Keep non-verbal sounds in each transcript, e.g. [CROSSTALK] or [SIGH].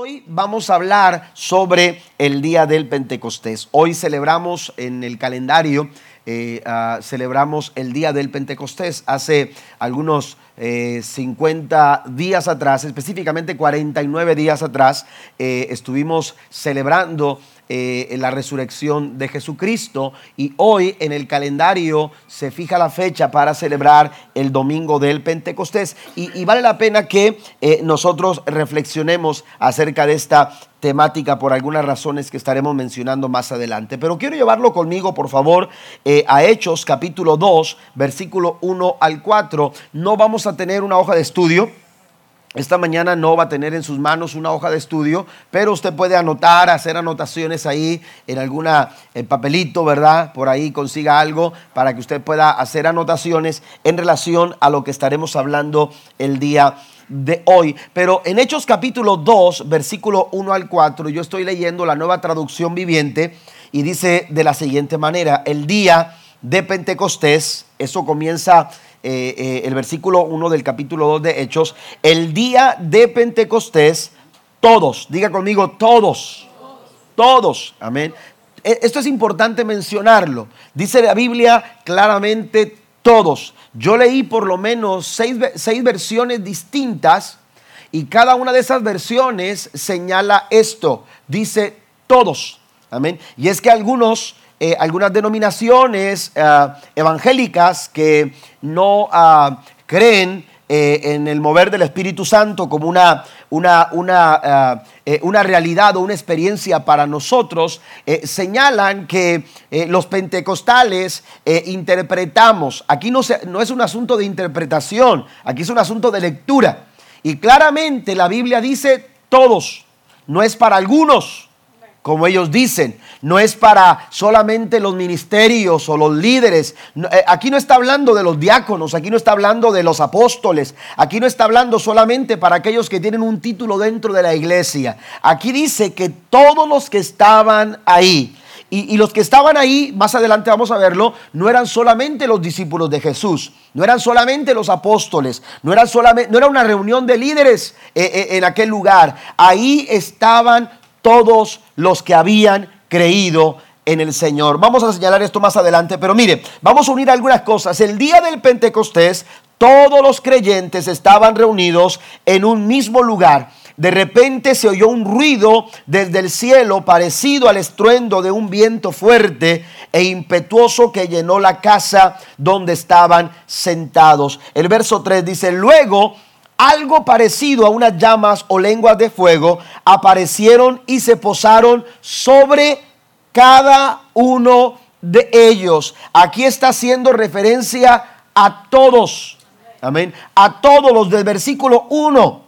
Hoy vamos a hablar sobre el día del Pentecostés. Hoy celebramos en el calendario, eh, ah, celebramos el día del Pentecostés. Hace algunos 50 eh, días atrás, específicamente 49 días atrás, eh, estuvimos celebrando eh, la resurrección de Jesucristo y hoy en el calendario se fija la fecha para celebrar el domingo del Pentecostés y, vale la pena que nosotros reflexionemos acerca de esta temática por algunas razones que estaremos mencionando más adelante. Pero quiero llevarlo conmigo, por favor, a Hechos capítulo 2, versículo 1 al 4. No vamos a tener una hoja de estudio. Esta mañana no va a tener en sus manos una hoja de estudio, pero usted puede anotar, hacer anotaciones ahí en alguna papelito, ¿verdad? Por ahí consiga algo para que usted pueda hacer anotaciones en relación a lo que estaremos hablando el día de hoy. Pero en Hechos capítulo 2, versículo 1 al 4, yo estoy leyendo la nueva traducción viviente y dice de la siguiente manera, el día de Pentecostés, eso comienza eh, eh, el versículo 1 del capítulo 2 de Hechos, el día de Pentecostés, todos, diga conmigo, todos, todos, amén. E, esto es importante mencionarlo. Dice la Biblia claramente todos. Yo leí por lo menos seis, seis versiones distintas y cada una de esas versiones señala esto. Dice todos. Amén. Y es que algunos eh, algunas denominaciones eh, evangélicas que no ah, creen eh, en el mover del Espíritu Santo como una, una, una, ah, una realidad o una experiencia para nosotros, señalan que los pentecostales interpretamos, aquí no, no es un asunto de interpretación, aquí es un asunto de lectura. Y claramente la Biblia dice todos, no es para algunos como ellos dicen. No es para solamente los ministerios o los líderes. Eh, aquí no está hablando de los diáconos, aquí no está hablando de los apóstoles, aquí no está hablando solamente para aquellos que tienen un título dentro de la iglesia. Aquí dice que todos los que estaban ahí, y, los que estaban ahí, más adelante vamos a verlo, no eran solamente los discípulos de Jesús, no eran solamente los apóstoles, no, eran solamente, no era una reunión de líderes eh, eh, en aquel lugar. Ahí estaban todos los que habían creído en el Señor. Vamos a señalar esto más adelante, pero mire, vamos a unir algunas cosas. El día del Pentecostés, todos los creyentes estaban reunidos en un mismo lugar. De repente se oyó un ruido desde el cielo parecido al estruendo de un viento fuerte e impetuoso que llenó la casa donde estaban sentados. El verso 3 dice, luego algo parecido a unas llamas o lenguas de fuego aparecieron y se posaron sobre cada uno de ellos. Aquí está haciendo referencia a todos. Amén. A todos los del versículo 1.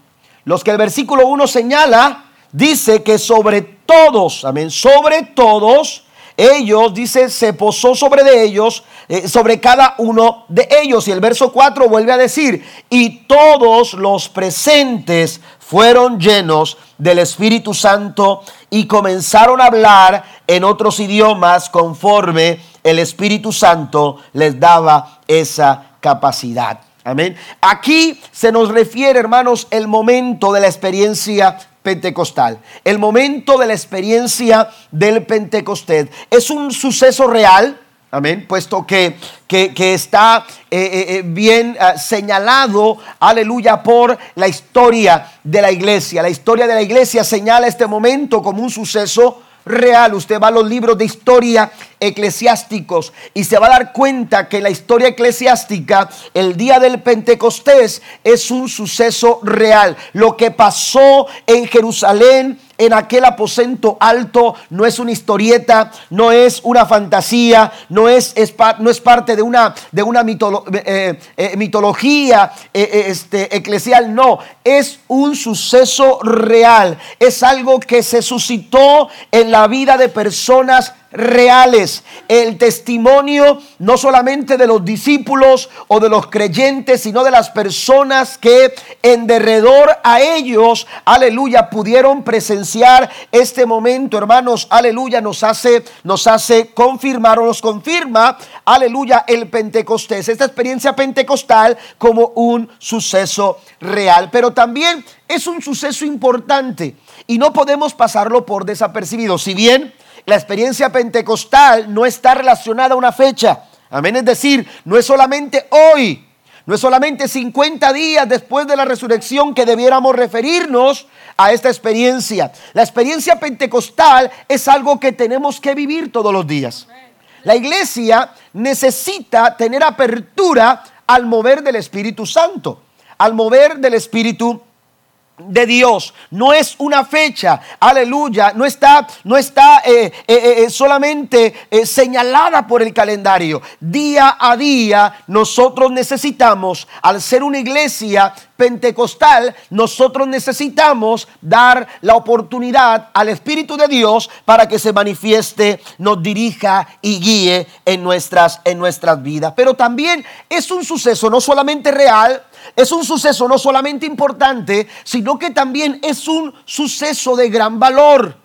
Los que el versículo 1 señala, dice que sobre todos, amén, sobre todos ellos, dice, se posó sobre de ellos, eh, sobre cada uno de ellos. Y el verso 4 vuelve a decir, y todos los presentes fueron llenos del Espíritu Santo y comenzaron a hablar en otros idiomas conforme el Espíritu Santo les daba esa capacidad. Amén. Aquí se nos refiere, hermanos, el momento de la experiencia pentecostal. El momento de la experiencia del Pentecostés es un suceso real, amén, puesto que, que, está eh, eh, eh, bien ah, señalado, aleluya, por la historia de la iglesia. La historia de la iglesia señala este momento como un suceso real. Usted va a los libros de historia eclesiásticos y se va a dar cuenta que la historia eclesiástica, el día del Pentecostés, es un suceso real. Lo que pasó en Jerusalén en aquel aposento alto no es una historieta, no es una fantasía, no es, no es parte de una, de una eh, eh, mitología eh, este, eclesial, no, es un suceso real, es algo que se suscitó en la vida de personas reales. El testimonio no solamente de los discípulos o de los creyentes, sino de las personas que en derredor a ellos, aleluya, pudieron presenciar este momento, hermanos, aleluya, nos hace, nos hace confirmar o nos confirma, aleluya, el Pentecostés, esta experiencia pentecostal como un suceso real, pero también es un suceso importante y no podemos pasarlo por desapercibido. Si bien la experiencia pentecostal no está relacionada a una fecha, amén, es decir, no es solamente hoy, no es solamente 50 días después de la resurrección que debiéramos referirnos a esta experiencia. La experiencia pentecostal es algo que tenemos que vivir todos los días. La iglesia necesita tener apertura al mover del Espíritu Santo, al mover del Espíritu de Dios. No es una fecha, aleluya, no está, no está eh, eh, eh, solamente señalada por el calendario. Día a día nosotros necesitamos, al ser una iglesia pentecostal, nosotros necesitamos dar la oportunidad al Espíritu de Dios para que se manifieste, nos dirija y guíe en nuestras, en nuestras vidas. Pero también es un suceso no solamente real, es un suceso no solamente importante, sino que también es un suceso de gran valor.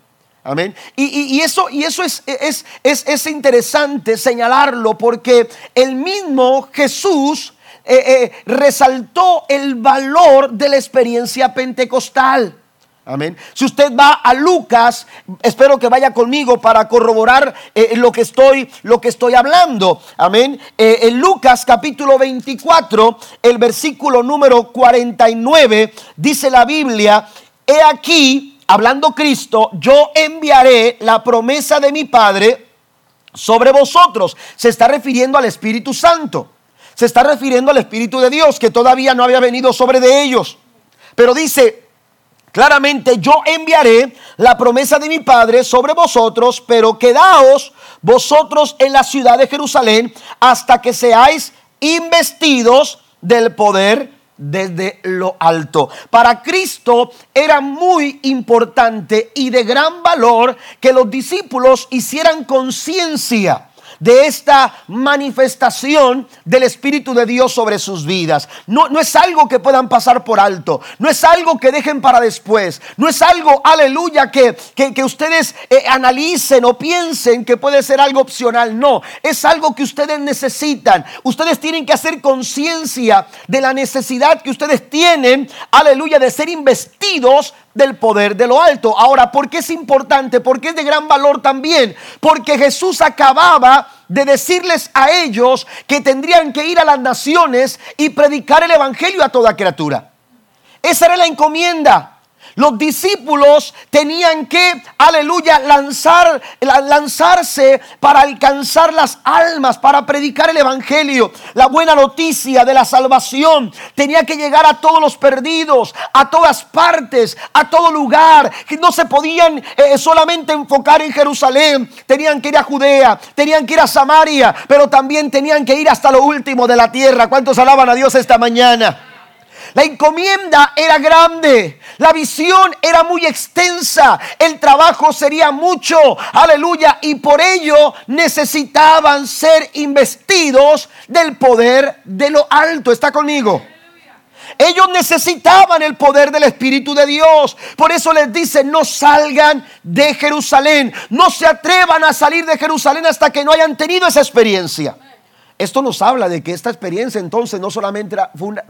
Amén. Y, eso, y eso es, es, es, interesante señalarlo porque el mismo Jesús eh, eh, resaltó el valor de la experiencia pentecostal. Amén. Si usted va a Lucas, espero que vaya conmigo para corroborar eh, lo, que estoy, lo que estoy hablando. Amén. Eh, en Lucas capítulo 24, el versículo número 49, dice la Biblia, he aquí, hablando Cristo, yo enviaré la promesa de mi Padre sobre vosotros. Se está refiriendo al Espíritu Santo. Se está refiriendo al Espíritu de Dios que todavía no había venido sobre de ellos. Pero dice, Claramente yo enviaré la promesa de mi Padre sobre vosotros, pero quedaos vosotros en la ciudad de Jerusalén hasta que seáis investidos del poder desde lo alto. Para Cristo era muy importante y de gran valor que los discípulos hicieran conciencia de esta manifestación del Espíritu de Dios sobre sus vidas. No, no es algo que puedan pasar por alto, no es algo que dejen para después, no es algo, aleluya, que, que, ustedes eh, analicen o piensen que puede ser algo opcional, no, es algo que ustedes necesitan. Ustedes tienen que hacer conciencia de la necesidad que ustedes tienen, aleluya, de ser investidos del poder de lo alto. Ahora, ¿por qué es importante? Porque es de gran valor también. Porque Jesús acababa de decirles a ellos que tendrían que ir a las naciones y predicar el Evangelio a toda criatura. Esa era la encomienda. Los discípulos tenían que, aleluya, lanzar, lanzarse para alcanzar las almas, para predicar el Evangelio, la buena noticia de la salvación. Tenía que llegar a todos los perdidos, a todas partes, a todo lugar. No se podían eh, solamente enfocar en Jerusalén, tenían que ir a Judea, tenían que ir a Samaria, pero también tenían que ir hasta lo último de la tierra. ¿Cuántos alaban a Dios esta mañana? La encomienda era grande, la visión era muy extensa, el trabajo sería mucho, aleluya, y por ello necesitaban ser investidos del poder de lo alto. ¿Está conmigo? Ellos necesitaban el poder del Espíritu de Dios. Por eso les dice, no salgan de Jerusalén. No se atrevan a salir de Jerusalén hasta que no hayan tenido esa experiencia. Esto nos habla de que esta experiencia entonces no solamente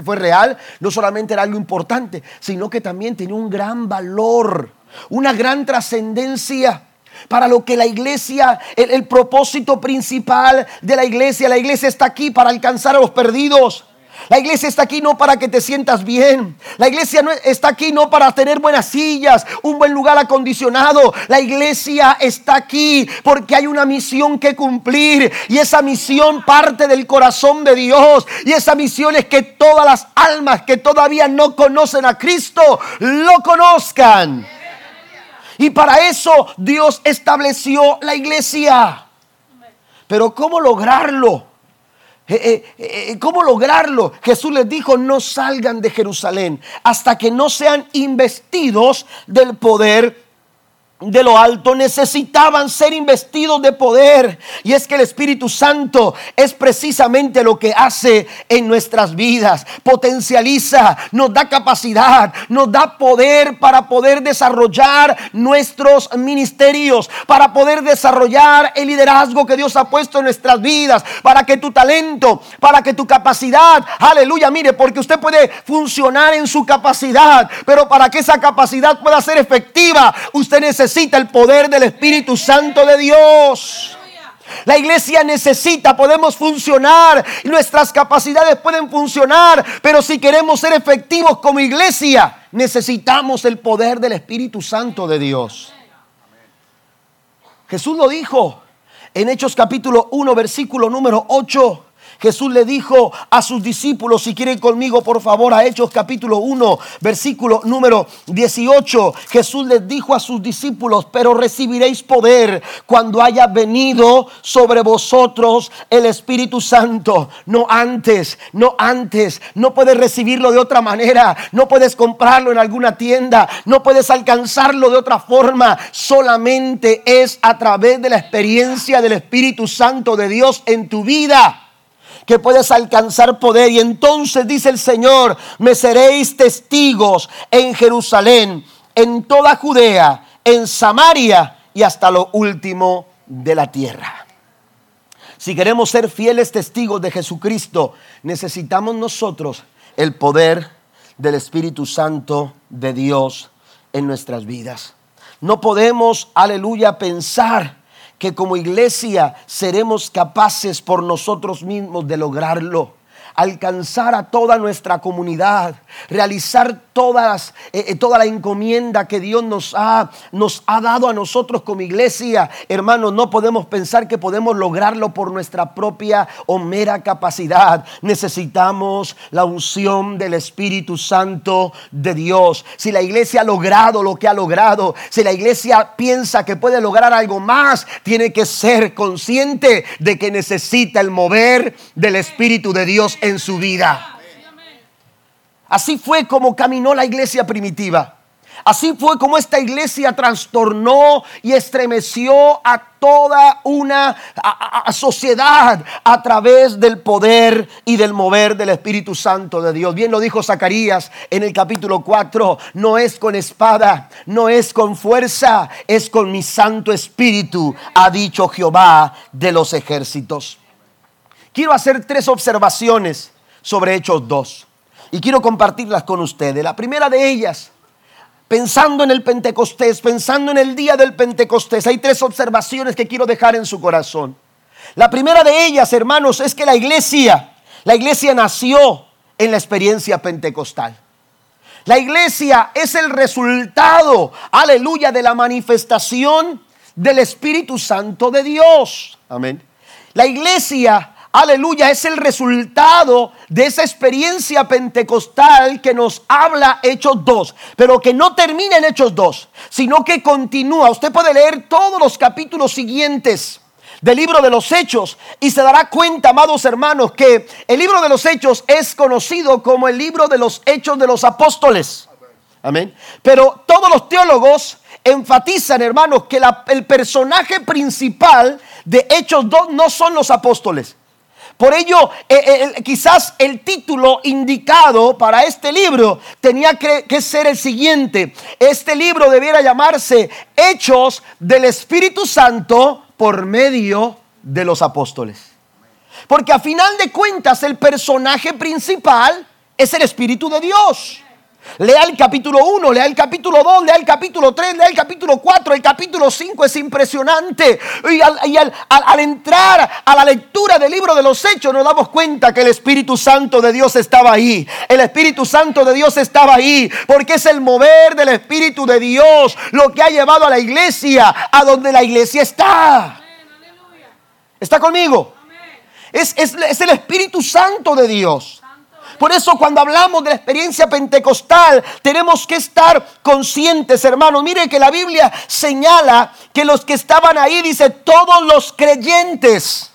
fue, real, no solamente era algo importante, sino que también tenía un gran valor, una gran trascendencia para lo que la iglesia, el, el, propósito principal de la iglesia, la iglesia está aquí para alcanzar a los perdidos. La iglesia está aquí no para que te sientas bien. La iglesia no está aquí no para tener buenas sillas, un buen lugar acondicionado. La iglesia está aquí porque hay una misión que cumplir. Y esa misión parte del corazón de Dios. Y esa misión es que todas las almas que todavía no conocen a Cristo lo conozcan. Y para eso Dios estableció la iglesia. Pero ¿cómo lograrlo? Eh, eh, eh, ¿Cómo lograrlo? Jesús les dijo, no salgan de Jerusalén hasta que no sean investidos del poder de lo alto necesitaban ser investidos de poder. Y es que el Espíritu Santo es precisamente lo que hace en nuestras vidas. Potencializa, nos da capacidad, nos da poder para poder desarrollar nuestros ministerios, para poder desarrollar el liderazgo que Dios ha puesto en nuestras vidas, para que tu talento, para que tu capacidad, aleluya, mire, porque usted puede funcionar en su capacidad, pero para que esa capacidad pueda ser efectiva, usted necesita necesita el poder del Espíritu Santo de Dios. La iglesia necesita, podemos funcionar, nuestras capacidades pueden funcionar, pero si queremos ser efectivos como iglesia, necesitamos el poder del Espíritu Santo de Dios. Jesús lo dijo en Hechos capítulo 1, versículo número 8. Jesús le dijo a sus discípulos, si quieren conmigo por favor a Hechos capítulo 1, versículo número 18, Jesús les dijo a sus discípulos, pero recibiréis poder cuando haya venido sobre vosotros el Espíritu Santo. No antes, no antes, no puedes recibirlo de otra manera, no puedes comprarlo en alguna tienda, no puedes alcanzarlo de otra forma, solamente es a través de la experiencia del Espíritu Santo de Dios en tu vida que puedes alcanzar poder. Y entonces dice el Señor, me seréis testigos en Jerusalén, en toda Judea, en Samaria y hasta lo último de la tierra. Si queremos ser fieles testigos de Jesucristo, necesitamos nosotros el poder del Espíritu Santo de Dios en nuestras vidas. No podemos, aleluya, pensar que como iglesia seremos capaces por nosotros mismos de lograrlo alcanzar a toda nuestra comunidad, realizar todas, eh, eh, toda la encomienda que Dios nos ha, nos ha dado a nosotros como iglesia. Hermanos, no podemos pensar que podemos lograrlo por nuestra propia o mera capacidad. Necesitamos la unción del Espíritu Santo de Dios. Si la iglesia ha logrado lo que ha logrado, si la iglesia piensa que puede lograr algo más, tiene que ser consciente de que necesita el mover del Espíritu de Dios en su vida. Así fue como caminó la iglesia primitiva. Así fue como esta iglesia trastornó y estremeció a toda una sociedad a través del poder y del mover del Espíritu Santo de Dios. Bien lo dijo Zacarías en el capítulo 4, no es con espada, no es con fuerza, es con mi Santo Espíritu, ha dicho Jehová de los ejércitos. Quiero hacer tres observaciones sobre Hechos 2 y quiero compartirlas con ustedes. La primera de ellas, pensando en el Pentecostés, pensando en el día del Pentecostés, hay tres observaciones que quiero dejar en su corazón. La primera de ellas, hermanos, es que la iglesia, la iglesia nació en la experiencia pentecostal. La iglesia es el resultado, aleluya, de la manifestación del Espíritu Santo de Dios. Amén. La iglesia aleluya, es el resultado de esa experiencia pentecostal que nos habla Hechos 2, pero que no termina en Hechos 2, sino que continúa. Usted puede leer todos los capítulos siguientes del libro de los Hechos y se dará cuenta, amados hermanos, que el libro de los Hechos es conocido como el libro de los Hechos de los Apóstoles. Amén. Pero todos los teólogos enfatizan, hermanos, que el personaje principal de Hechos 2 no son los apóstoles. Por ello, eh, eh, quizás el título indicado para este libro tenía que, que, ser el siguiente. Este libro debiera llamarse Hechos del Espíritu Santo por medio de los apóstoles. Porque a final de cuentas el personaje principal es el Espíritu de Dios. Lea el capítulo 1, lea el capítulo 2, lea el capítulo 3, lea el capítulo 4, el capítulo 5 es impresionante. Y, al, entrar a la lectura del libro de los hechos nos damos cuenta que el Espíritu Santo de Dios estaba ahí. El Espíritu Santo de Dios estaba ahí porque es el mover del Espíritu de Dios lo que ha llevado a la iglesia a donde la iglesia está. ¿Está conmigo? Es, es el Espíritu Santo de Dios. Por eso cuando hablamos de la experiencia pentecostal, tenemos que estar conscientes, hermanos. Mire que la Biblia señala que los que estaban ahí, dice, todos los creyentes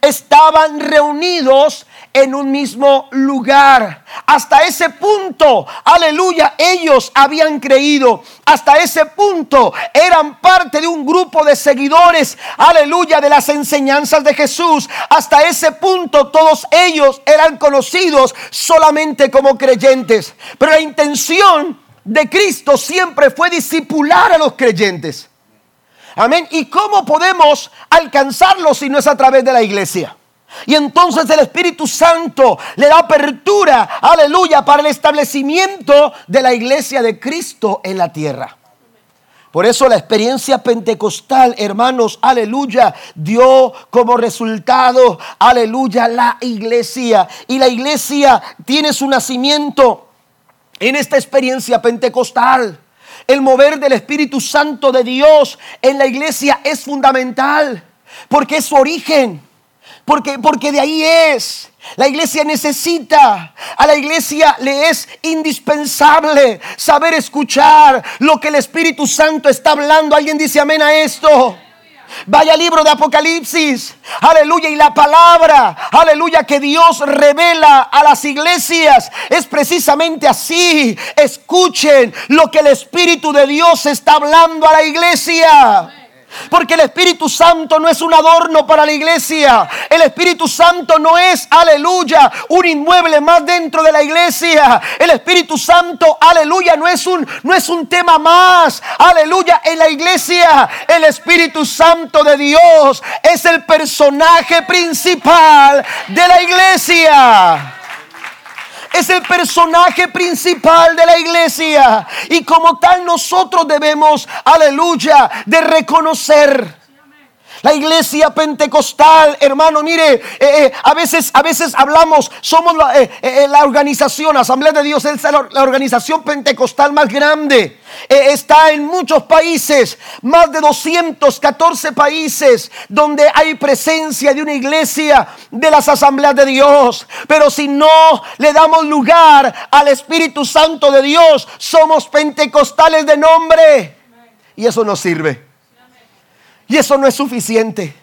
estaban reunidos en un mismo lugar. Hasta ese punto, aleluya, ellos habían creído. Hasta ese punto eran parte de un grupo de seguidores, aleluya, de las enseñanzas de Jesús. Hasta ese punto todos ellos eran conocidos solamente como creyentes. Pero la intención de Cristo siempre fue disipular a los creyentes. Amén. ¿Y cómo podemos alcanzarlo si no es a través de la iglesia? Y entonces el Espíritu Santo le da apertura, aleluya, para el establecimiento de la iglesia de Cristo en la tierra. Por eso la experiencia pentecostal, hermanos, aleluya, dio como resultado, aleluya, la iglesia. Y la iglesia tiene su nacimiento en esta experiencia pentecostal. El mover del Espíritu Santo de Dios en la iglesia es fundamental porque es su origen. Porque, porque de ahí es. La iglesia necesita, a la iglesia le es indispensable saber escuchar lo que el Espíritu Santo está hablando. ¿Alguien dice amén a esto? Vaya libro de Apocalipsis, aleluya, y la palabra, aleluya, que Dios revela a las iglesias es precisamente así. Escuchen lo que el Espíritu de Dios está hablando a la iglesia. Porque el Espíritu Santo no es un adorno para la iglesia. El Espíritu Santo no es, aleluya, un inmueble más dentro de la iglesia. El Espíritu Santo, aleluya, no es un, no es un tema más, aleluya, en la iglesia. El Espíritu Santo de Dios es el personaje principal de la iglesia es el personaje principal de la iglesia. Y como tal nosotros debemos, aleluya, de reconocer la iglesia pentecostal, hermano, mire, eh, eh, a, veces, a veces hablamos, somos la, eh, organización, Asamblea de Dios es la organización pentecostal más grande. está en muchos países, más de 214 países donde hay presencia de una iglesia de las asambleas de Dios. Pero si no le damos lugar al Espíritu Santo de Dios, somos pentecostales de nombre. Y eso no sirve. Y eso no es suficiente.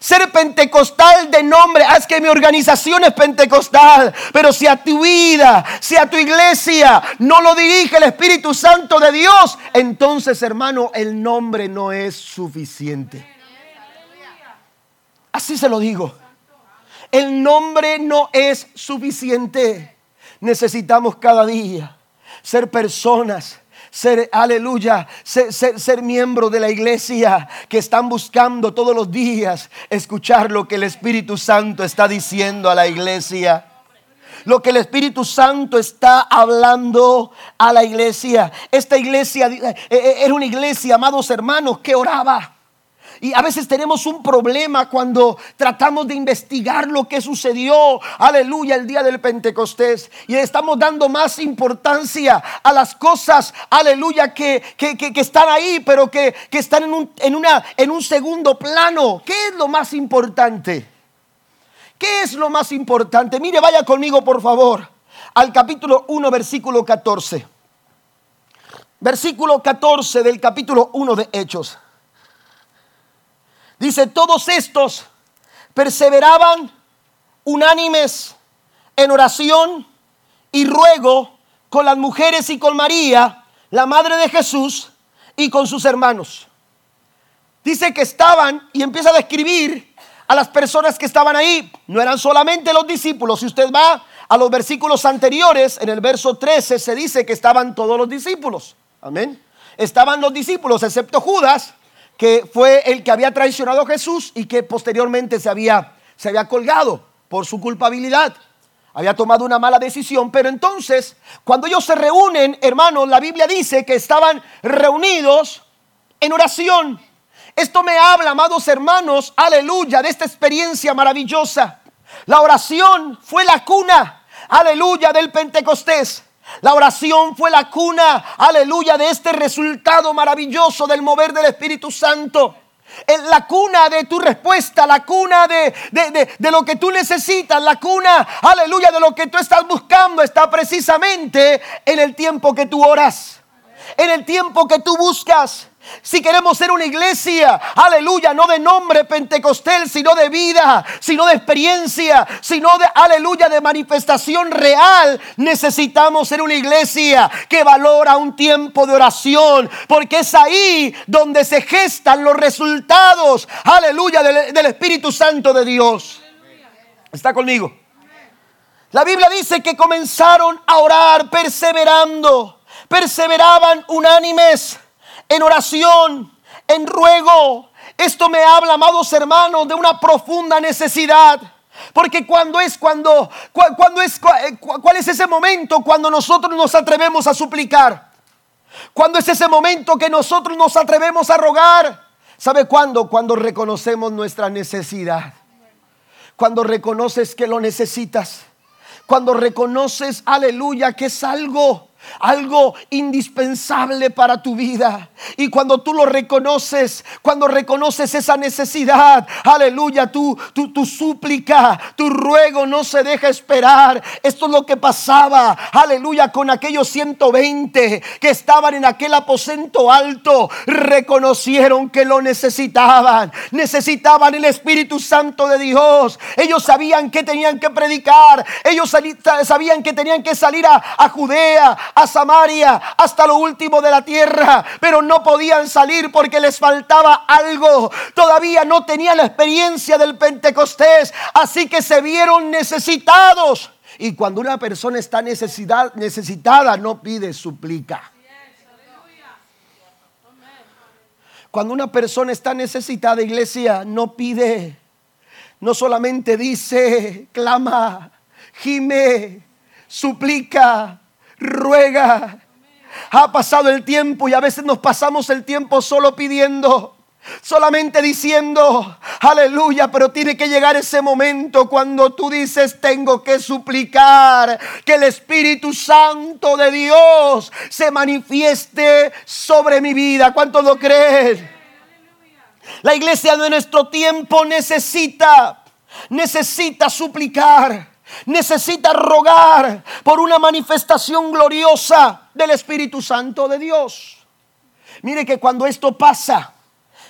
Ser pentecostal de nombre, ah, es que mi organización es pentecostal, pero si a tu vida, si a tu iglesia no lo dirige el Espíritu Santo de Dios, entonces hermano, el nombre no es suficiente. Así se lo digo. El nombre no es suficiente. Necesitamos cada día ser personas ser, aleluya, ser, ser, miembro de la iglesia que están buscando todos los días escuchar lo que el Espíritu Santo está diciendo a la iglesia lo que el Espíritu Santo está hablando a la iglesia. Esta iglesia eh, eh, era una iglesia, amados hermanos, que oraba. Y a veces tenemos un problema cuando tratamos de investigar lo que sucedió, aleluya, el día del Pentecostés. Y estamos dando más importancia a las cosas, aleluya, que, están ahí, pero que, están en un, en, una, en un segundo plano. ¿Qué es lo más importante? ¿Qué es lo más importante? Mire, vaya conmigo, por favor, al capítulo 1, versículo 14. Versículo 14 del capítulo 1 de Hechos. Dice, todos estos perseveraban unánimes en oración y ruego con las mujeres y con María, la madre de Jesús, y con sus hermanos. Dice que estaban y empieza a describir a las personas que estaban ahí. No eran solamente los discípulos. Si usted va a los versículos anteriores, en el verso 13 se dice que estaban todos los discípulos. Amén. Estaban los discípulos, excepto Judas, que fue el que había traicionado a Jesús y que posteriormente se había, se había colgado por su culpabilidad. Había tomado una mala decisión, pero entonces, cuando ellos se reúnen, hermanos, la Biblia dice que estaban reunidos en oración. Esto me habla, amados hermanos, aleluya, de esta experiencia maravillosa. La oración fue la cuna, aleluya, del Pentecostés. La oración fue la cuna, aleluya, de este resultado maravilloso del mover del Espíritu Santo. La cuna de tu respuesta, la cuna de, de, lo que tú necesitas, la cuna, aleluya, de lo que tú estás buscando está precisamente en el tiempo que tú oras, en el tiempo que tú buscas. Si queremos ser una iglesia, aleluya, no de nombre pentecostal, sino de vida, sino de experiencia, sino de, aleluya, de manifestación real, necesitamos ser una iglesia que valora un tiempo de oración, porque es ahí donde se gestan los resultados, aleluya, del, del Espíritu Santo de Dios. ¿Está conmigo? La Biblia dice que comenzaron a orar perseverando, perseveraban unánimes en oración, en ruego. Esto me habla, amados hermanos, de una profunda necesidad. Porque cuando es cuando, cuando es, eh, cuál es ese momento cuando nosotros nos atrevemos a suplicar. Cuando es ese momento que nosotros nos atrevemos a rogar. ¿Sabe cuándo? Cuando reconocemos nuestra necesidad. Cuando reconoces que lo necesitas. Cuando reconoces, aleluya, que es algo algo indispensable para tu vida. Y cuando tú lo reconoces, cuando reconoces esa necesidad, aleluya, tu, tu, tu súplica, tu ruego no se deja esperar. Esto es lo que pasaba, aleluya, con aquellos 120 que estaban en aquel aposento alto. Reconocieron que lo necesitaban. Necesitaban el Espíritu Santo de Dios. Ellos sabían que tenían que predicar. Ellos sabían que tenían que salir a, a Judea, a Samaria, hasta lo último de la tierra, pero no podían salir porque les faltaba algo. Todavía no tenían la experiencia del Pentecostés, así que se vieron necesitados. Y cuando una persona está necesidad, necesitada, no pide, suplica. Cuando una persona está necesitada, iglesia, no pide, no solamente dice, clama, gime, suplica, ruega. Ha pasado el tiempo y a veces nos pasamos el tiempo solo pidiendo. Solamente diciendo, aleluya, pero tiene que llegar ese momento cuando tú dices, tengo que suplicar que el Espíritu Santo de Dios se manifieste sobre mi vida. ¿Cuánto lo creen? La iglesia de nuestro tiempo necesita, necesita suplicar necesita rogar por una manifestación gloriosa del Espíritu Santo de Dios. Mire que cuando esto pasa,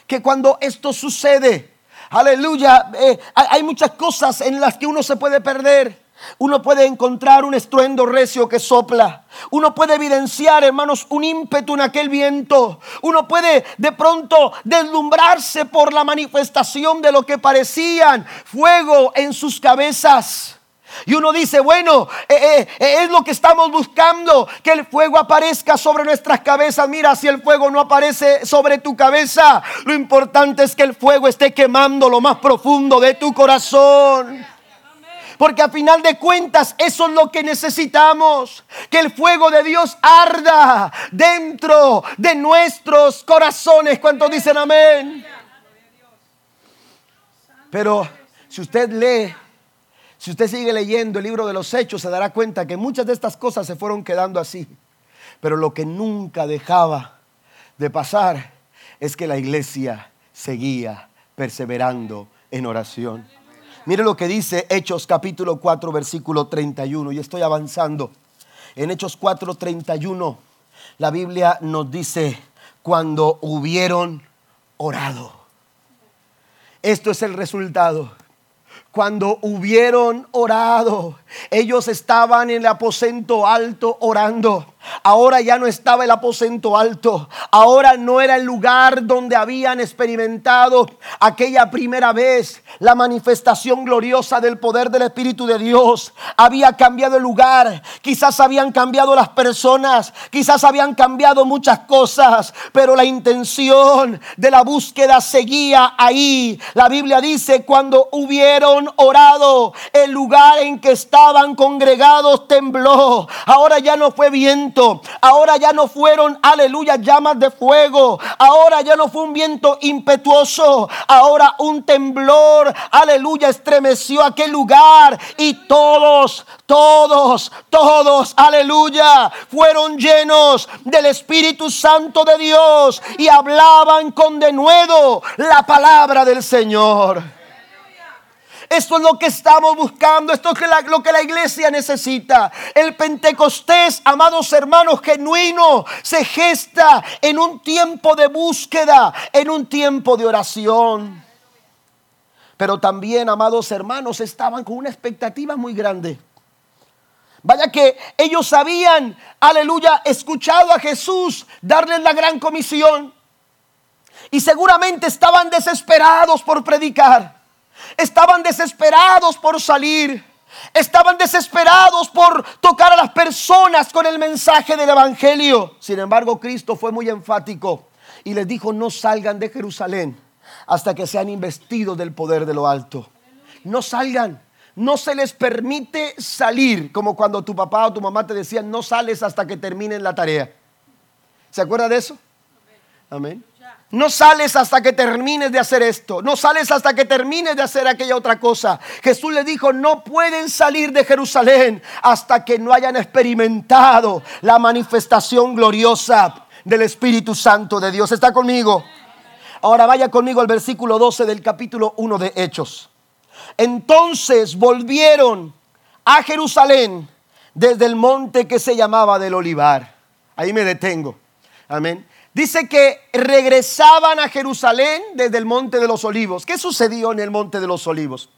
que cuando esto sucede, aleluya, eh, hay muchas cosas en las que uno se puede perder. Uno puede encontrar un estruendo recio que sopla. Uno puede evidenciar, hermanos, un ímpetu en aquel viento. Uno puede de pronto deslumbrarse por la manifestación de lo que parecían fuego en sus cabezas. Y uno dice, bueno, eh, eh, eh, es lo que estamos buscando, que el fuego aparezca sobre nuestras cabezas. Mira, si el fuego no aparece sobre tu cabeza, lo importante es que el fuego esté quemando lo más profundo de tu corazón. Porque a final de cuentas eso es lo que necesitamos. Que el fuego de Dios arda dentro de nuestros corazones. ¿Cuántos dicen amén? Pero si usted lee si usted sigue leyendo el libro de los hechos, se dará cuenta que muchas de estas cosas se fueron quedando así. Pero lo que nunca dejaba de pasar es que la iglesia seguía perseverando en oración. Mire lo que dice Hechos capítulo 4 versículo 31 y estoy avanzando. En Hechos 4 31 la Biblia nos dice cuando hubieron orado. Esto es el resultado cuando hubieron orado, ellos estaban en el aposento alto orando. Ahora ya no estaba el aposento alto. Ahora no era el lugar donde habían experimentado aquella primera vez la manifestación gloriosa del poder del Espíritu de Dios. Había cambiado el lugar. Quizás habían cambiado las personas. Quizás habían cambiado muchas cosas. Pero la intención de la búsqueda seguía ahí. La Biblia dice cuando hubieron orado, el lugar en que estaban congregados tembló. Ahora ya no fue viento Ahora ya no fueron, aleluya, llamas de fuego. Ahora ya no fue un viento impetuoso. Ahora un temblor, aleluya, estremeció aquel lugar. Y todos, todos, todos, aleluya, fueron llenos del Espíritu Santo de Dios y hablaban con denuedo la palabra del Señor. Esto es lo que estamos buscando, esto es lo que la iglesia necesita. El Pentecostés, amados hermanos, genuino, se gesta en un tiempo de búsqueda, en un tiempo de oración. Pero también, amados hermanos, estaban con una expectativa muy grande. Vaya que ellos habían, aleluya, escuchado a Jesús darles la gran comisión. Y seguramente estaban desesperados por predicar. Estaban desesperados por salir. Estaban desesperados por tocar a las personas con el mensaje del Evangelio. Sin embargo, Cristo fue muy enfático y les dijo, no salgan de Jerusalén hasta que sean investidos del poder de lo alto. No salgan. No se les permite salir, como cuando tu papá o tu mamá te decían, no sales hasta que terminen la tarea. ¿Se acuerda de eso? Amén. No sales hasta que termines de hacer esto. No sales hasta que termines de hacer aquella otra cosa. Jesús le dijo, no pueden salir de Jerusalén hasta que no hayan experimentado la manifestación gloriosa del Espíritu Santo de Dios. ¿Está conmigo? Ahora vaya conmigo al versículo 12 del capítulo 1 de Hechos. Entonces volvieron a Jerusalén desde el monte que se llamaba del Olivar. Ahí me detengo. Amén. Dice que regresaban a Jerusalén desde el monte de los olivos. ¿Qué sucedió en el monte de los olivos?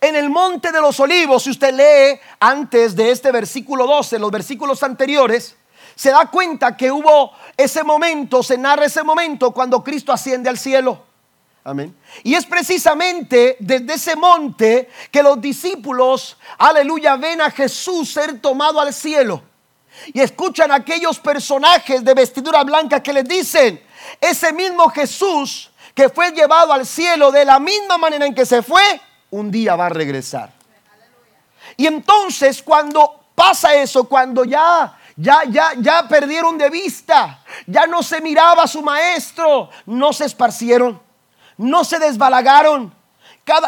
En el monte de los olivos, si usted lee antes de este versículo 12, los versículos anteriores, se da cuenta que hubo ese momento, se narra ese momento cuando Cristo asciende al cielo. Amén. Y es precisamente desde ese monte que los discípulos, aleluya, ven a Jesús ser tomado al cielo. Y escuchan aquellos personajes de vestidura blanca que les dicen, ese mismo Jesús que fue llevado al cielo de la misma manera en que se fue, un día va a regresar. Y entonces cuando pasa eso, cuando ya ya, ya, ya perdieron de vista, ya no se miraba su maestro, no se esparcieron, no se desbalagaron,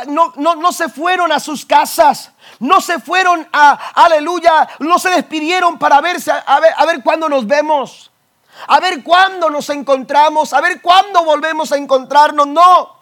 no, no, no se fueron a sus casas, no se fueron a, aleluya, no se despidieron para verse, a ver, a ver cuándo nos vemos, a ver cuándo nos encontramos, a ver cuándo volvemos a encontrarnos, no.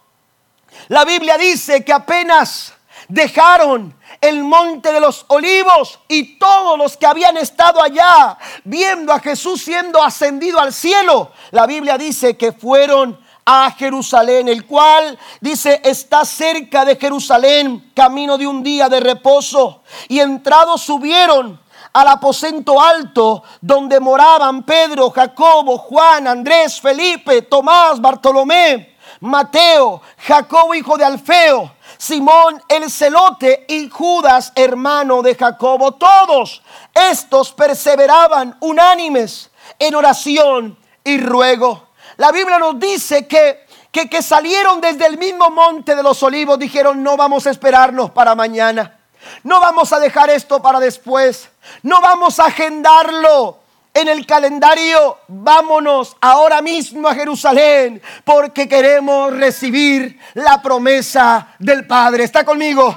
La Biblia dice que apenas dejaron el monte de los olivos y todos los que habían estado allá viendo a Jesús siendo ascendido al cielo, la Biblia dice que fueron a Jerusalén, el cual dice está cerca de Jerusalén, camino de un día de reposo. Y entrados subieron al aposento alto donde moraban Pedro, Jacobo, Juan, Andrés, Felipe, Tomás, Bartolomé, Mateo, Jacobo hijo de Alfeo Simón el celote y Judas, hermano de Jacobo. Todos estos perseveraban unánimes en oración y ruego. La Biblia nos dice que, que, salieron desde el mismo monte de los olivos, dijeron, no vamos a esperarnos para mañana. No vamos a dejar esto para después. No vamos a agendarlo en el calendario, vámonos ahora mismo a Jerusalén porque queremos recibir la promesa del Padre. ¿Está conmigo?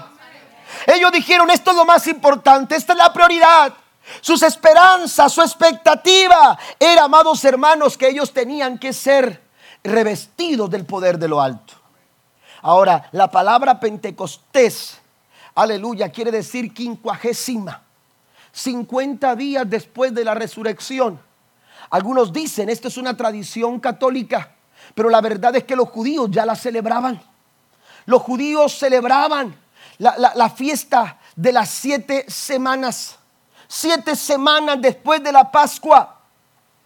Ellos dijeron, esto es lo más importante, esta es la prioridad. Sus esperanzas, su expectativa era, amados hermanos, que ellos tenían que ser revestidos del poder de lo alto. Ahora, la palabra Pentecostés, aleluya, quiere decir quincuagésima. 50 días después de la resurrección. Algunos dicen, esto es una tradición católica, pero la verdad es que los judíos ya la celebraban. Los judíos celebraban la, fiesta de las siete semanas. Siete semanas después de la Pascua,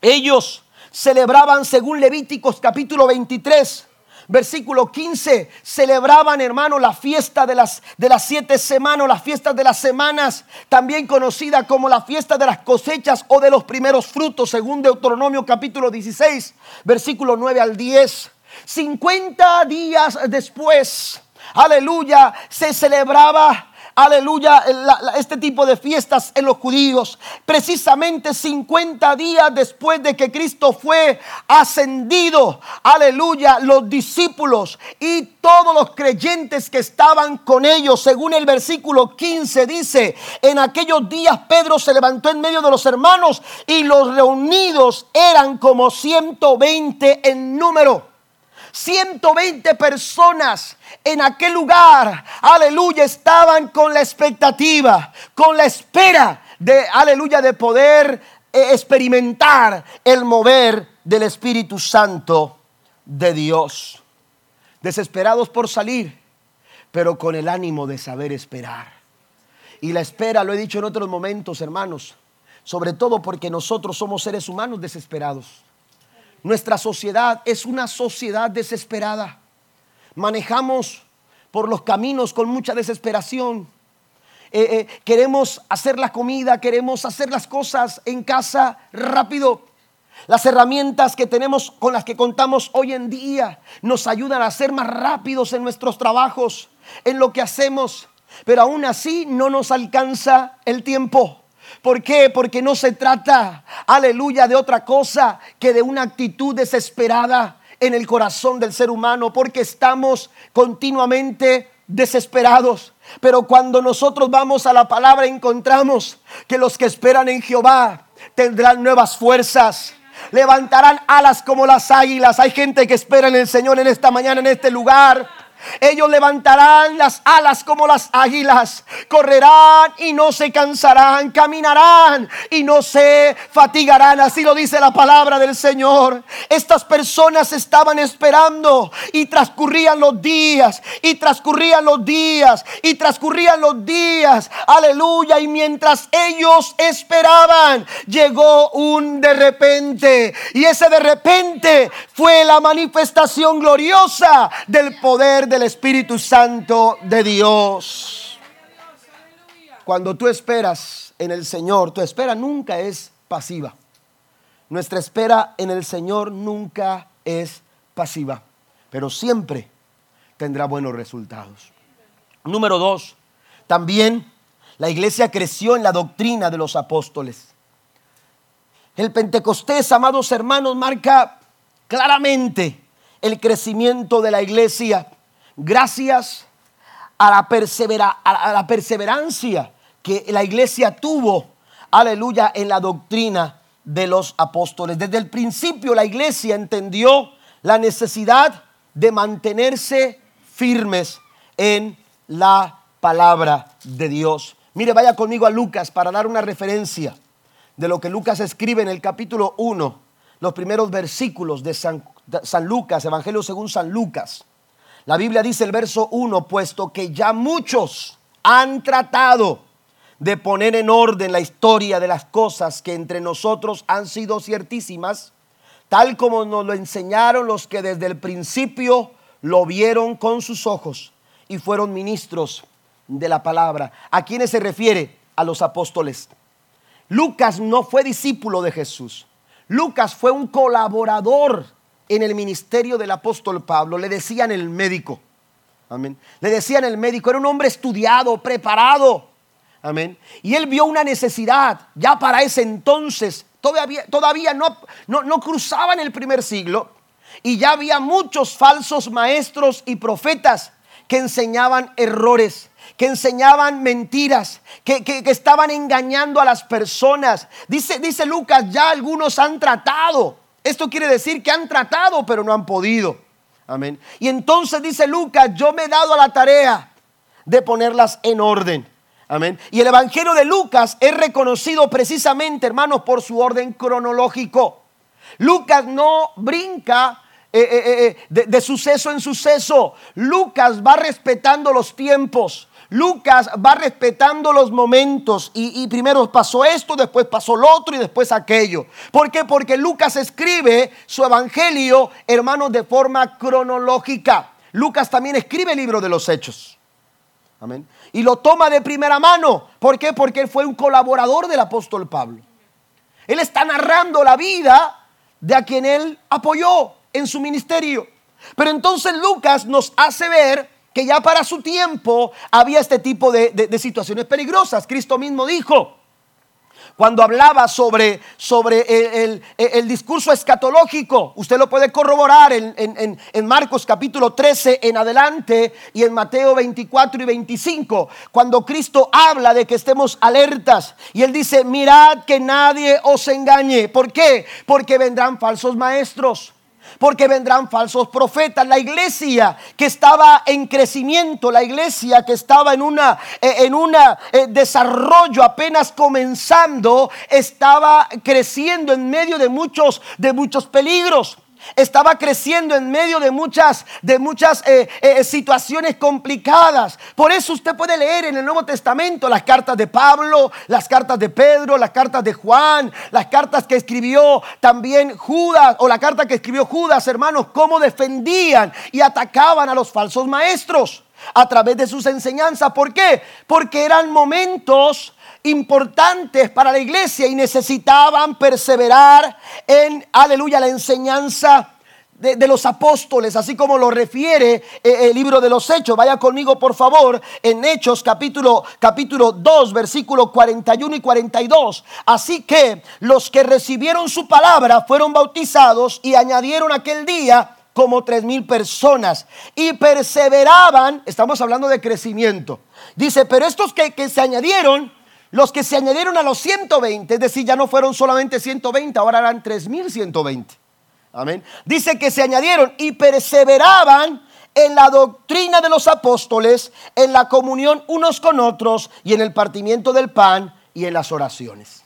ellos celebraban, según Levíticos capítulo 23, versículo 15, celebraban, hermano, la fiesta de las, de las siete semanas, las fiestas de las semanas, también conocida como la fiesta de las cosechas o de los primeros frutos, según Deuteronomio capítulo 16, versículo 9 al 10. 50 días después, aleluya, se celebraba aleluya, este tipo de fiestas en los judíos. Precisamente 50 días después de que Cristo fue ascendido, aleluya, los discípulos y todos los creyentes que estaban con ellos, según el versículo 15 dice, en aquellos días Pedro se levantó en medio de los hermanos y los reunidos eran como 120 en número 120 personas en aquel lugar, aleluya, estaban con la expectativa, con la espera de, aleluya, de poder eh, experimentar el mover del Espíritu Santo de Dios. Desesperados por salir, pero con el ánimo de saber esperar. Y la espera, lo he dicho en otros momentos, hermanos, sobre todo porque nosotros somos seres humanos desesperados. Nuestra sociedad es una sociedad desesperada. Manejamos por los caminos con mucha desesperación. Eh, eh, queremos hacer la comida, queremos hacer las cosas en casa rápido. Las herramientas que tenemos con las que contamos hoy en día nos ayudan a ser más rápidos en nuestros trabajos, en lo que hacemos, pero aún así no nos alcanza el tiempo. ¿Por qué? Porque no se trata, aleluya, de otra cosa que de una actitud desesperada en el corazón del ser humano, porque estamos continuamente desesperados. Pero cuando nosotros vamos a la palabra encontramos que los que esperan en Jehová tendrán nuevas fuerzas. Levantarán alas como las águilas. Hay gente que espera en el Señor en esta mañana, en este lugar. Ellos levantarán las alas como las águilas, correrán y no se cansarán, caminarán y no se fatigarán. Así lo dice la palabra del Señor. Estas personas estaban esperando y transcurrían los días y transcurrían los días y transcurrían los días. Aleluya. Y mientras ellos esperaban, llegó un de repente. Y ese de repente fue la manifestación gloriosa del poder del Espíritu Santo de Dios. Cuando tú esperas en el Señor, tu espera nunca es pasiva. Nuestra espera en el Señor nunca es pasiva, pero siempre tendrá buenos resultados. Número dos, también la iglesia creció en la doctrina de los apóstoles. El Pentecostés, amados hermanos, marca claramente el crecimiento de la iglesia gracias a la, a la perseverancia que la iglesia tuvo, aleluya, en la doctrina de los apóstoles. Desde el principio la iglesia entendió la necesidad de mantenerse firmes en la palabra de Dios. Mire, vaya conmigo a Lucas para dar una referencia de lo que Lucas escribe en el capítulo 1, los primeros versículos de San, San Lucas, Evangelio según San Lucas. La Biblia dice el verso 1, puesto que ya muchos han tratado de poner en orden la historia de las cosas que entre nosotros han sido ciertísimas, tal como nos lo enseñaron los que desde el principio lo vieron con sus ojos y fueron ministros de la palabra. ¿A quiénes se refiere? A los apóstoles. Lucas no fue discípulo de Jesús. Lucas fue un colaborador en el ministerio del apóstol Pablo, le decían el médico. Amén. Le decían el médico, era un hombre estudiado, preparado. Amén. Y él vio una necesidad ya para ese entonces. Todavía, todavía no, no, no cruzaban el primer siglo. Y ya había muchos falsos maestros y profetas que enseñaban errores, que enseñaban mentiras, que, que, estaban engañando a las personas. Dice, dice Lucas, ya algunos han tratado esto quiere decir que han tratado, pero no han podido. Amén. Y entonces dice Lucas, yo me he dado a la tarea de ponerlas en orden. Amén. Y el Evangelio de Lucas es reconocido precisamente, hermanos, por su orden cronológico. Lucas no brinca eh, eh, eh, de, de suceso en suceso. Lucas va respetando los tiempos. Lucas va respetando los momentos y, primero pasó esto, después pasó lo otro y después aquello. ¿Por qué? Porque Lucas escribe su evangelio, hermanos, de forma cronológica. Lucas también escribe el libro de los hechos. Amén. Y lo toma de primera mano. ¿Por qué? Porque él fue un colaborador del apóstol Pablo. Él está narrando la vida de a quien él apoyó en su ministerio. Pero entonces Lucas nos hace ver que ya para su tiempo había este tipo de, situaciones peligrosas. Cristo mismo dijo, cuando hablaba sobre, sobre el, discurso escatológico. Usted lo puede corroborar en, en, Marcos capítulo 13 en adelante y en Mateo 24 y 25, cuando Cristo habla de que estemos alertas. Y él dice, mirad que nadie os engañe. ¿Por qué? Porque vendrán falsos maestros porque vendrán falsos profetas. La iglesia que estaba en crecimiento, la iglesia que estaba en una eh, en un eh, desarrollo apenas comenzando, estaba creciendo en medio de muchos de muchos peligros estaba creciendo en medio de muchas, de muchas eh, eh, situaciones complicadas. Por eso usted puede leer en el Nuevo Testamento las cartas de Pablo, las cartas de Pedro, las cartas de Juan, las cartas que escribió también Judas, o la carta que escribió Judas, hermanos, cómo defendían y atacaban a los falsos maestros a través de sus enseñanzas. ¿Por qué? Porque eran momentos importantes para la iglesia y necesitaban perseverar en, aleluya, la enseñanza de, los apóstoles, así como lo refiere eh, el libro de los Hechos. Vaya conmigo, por favor, en Hechos capítulo, capítulo 2, versículos 41 y 42. Así que los que recibieron su palabra fueron bautizados y añadieron aquel día como tres mil personas y perseveraban, estamos hablando de crecimiento. Dice, pero estos que, que se añadieron los que se añadieron a los 120, es decir, ya no fueron solamente 120, ahora eran 3120. Amén. Dice que se añadieron y perseveraban en la doctrina de los apóstoles, en la comunión unos con otros y en el partimiento del pan y en las oraciones.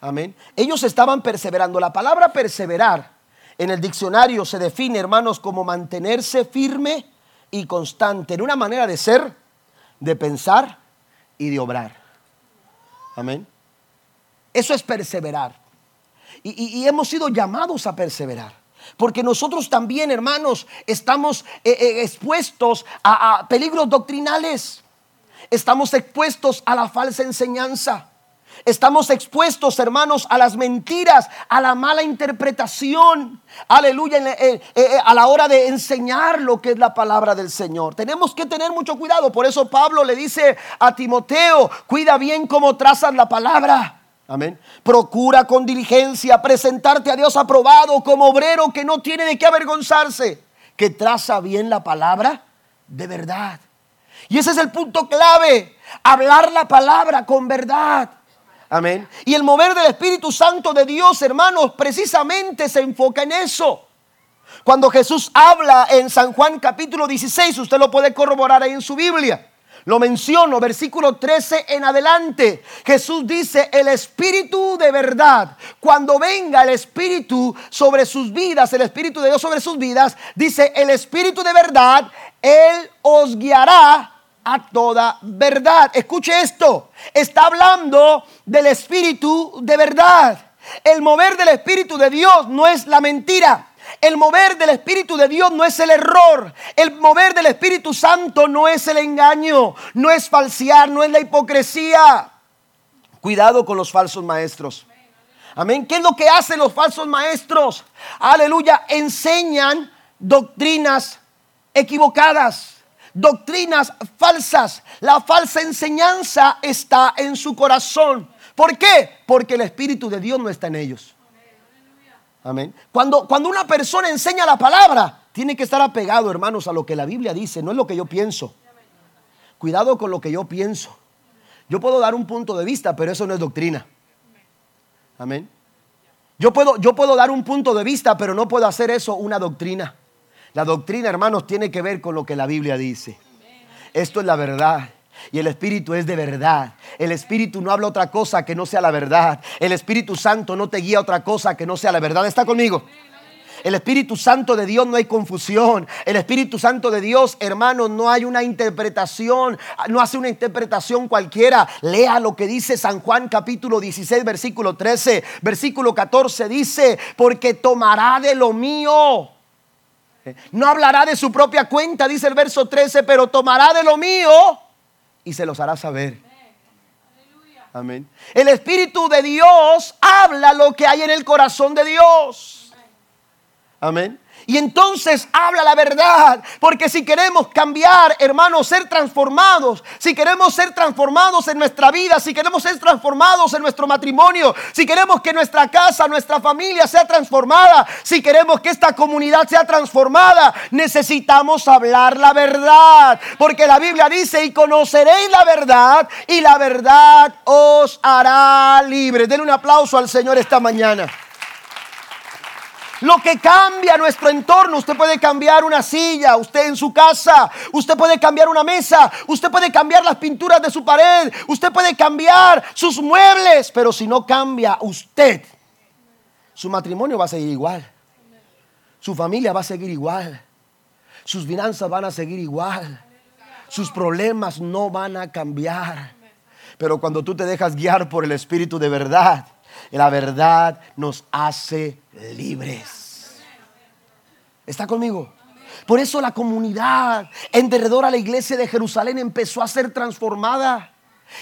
Amén. Ellos estaban perseverando. La palabra perseverar en el diccionario se define, hermanos, como mantenerse firme y constante en una manera de ser, de pensar y de obrar. Amén. Eso es perseverar. Y, hemos sido llamados a perseverar. Porque nosotros también, hermanos, estamos eh, eh, expuestos a, a peligros doctrinales. Estamos expuestos a la falsa enseñanza. Estamos expuestos, hermanos, a las mentiras, a la mala interpretación. Aleluya, eh, eh, a la hora de enseñar lo que es la palabra del Señor. Tenemos que tener mucho cuidado. Por eso Pablo le dice a Timoteo, cuida bien cómo trazas la palabra. Amén. Procura con diligencia presentarte a Dios aprobado como obrero que no tiene de qué avergonzarse, que traza bien la palabra de verdad. Y ese es el punto clave, hablar la palabra con verdad. Amén. Y el mover del Espíritu Santo de Dios, hermanos, precisamente se enfoca en eso. Cuando Jesús habla en San Juan capítulo 16, usted lo puede corroborar ahí en su Biblia. Lo menciono, versículo 13 en adelante. Jesús dice, el Espíritu de verdad, cuando venga el Espíritu sobre sus vidas, el Espíritu de Dios sobre sus vidas, dice, el Espíritu de verdad, Él os guiará a toda verdad. Escuche esto, está hablando del Espíritu de verdad. El mover del Espíritu de Dios no es la mentira. El mover del Espíritu de Dios no es el error. El mover del Espíritu Santo no es el engaño, no es falsear, no es la hipocresía. Cuidado con los falsos maestros. Amén. ¿Qué es lo que hacen los falsos maestros? Aleluya. Enseñan doctrinas equivocadas doctrinas falsas. La falsa enseñanza está en su corazón. ¿Por qué? Porque el Espíritu de Dios no está en ellos. Amén. Cuando, cuando una persona enseña la palabra, tiene que estar apegado, hermanos, a lo que la Biblia dice, no es lo que yo pienso. Cuidado con lo que yo pienso. Yo puedo dar un punto de vista, pero eso no es doctrina. Amén. Yo puedo, yo puedo dar un punto de vista, pero no puedo hacer eso una doctrina. La doctrina, hermanos, tiene que ver con lo que la Biblia dice. Esto es la verdad. Y el Espíritu es de verdad. El Espíritu no habla otra cosa que no sea la verdad. El Espíritu Santo no te guía otra cosa que no sea la verdad. ¿Está conmigo? El Espíritu Santo de Dios no hay confusión. El Espíritu Santo de Dios, hermanos, no hay una interpretación, no hace una interpretación cualquiera. Lea lo que dice San Juan capítulo 16, versículo 13, versículo 14 dice, porque tomará de lo mío no hablará de su propia cuenta, dice el verso 13, pero tomará de lo mío y se los hará saber. Amén. El Espíritu de Dios habla lo que hay en el corazón de Dios. Amén. Y entonces habla la verdad. Porque si queremos cambiar, hermanos, ser transformados, si queremos ser transformados en nuestra vida, si queremos ser transformados en nuestro matrimonio, si queremos que nuestra casa, nuestra familia sea transformada, si queremos que esta comunidad sea transformada, necesitamos hablar la verdad. Porque la Biblia dice, y conoceréis la verdad, y la verdad os hará libre. Denle un aplauso al Señor esta mañana. Lo que cambia nuestro entorno. Usted puede cambiar una silla, usted en su casa, usted puede cambiar una mesa, usted puede cambiar las pinturas de su pared, usted puede cambiar sus muebles, pero si no cambia usted, su matrimonio va a seguir igual. Su familia va a seguir igual. Sus finanzas van a seguir igual. Sus problemas no van a cambiar. Pero cuando tú te dejas guiar por el Espíritu de verdad, la verdad nos hace libres. ¿Está conmigo? Por eso la comunidad en derredor a la iglesia de Jerusalén empezó a ser transformada.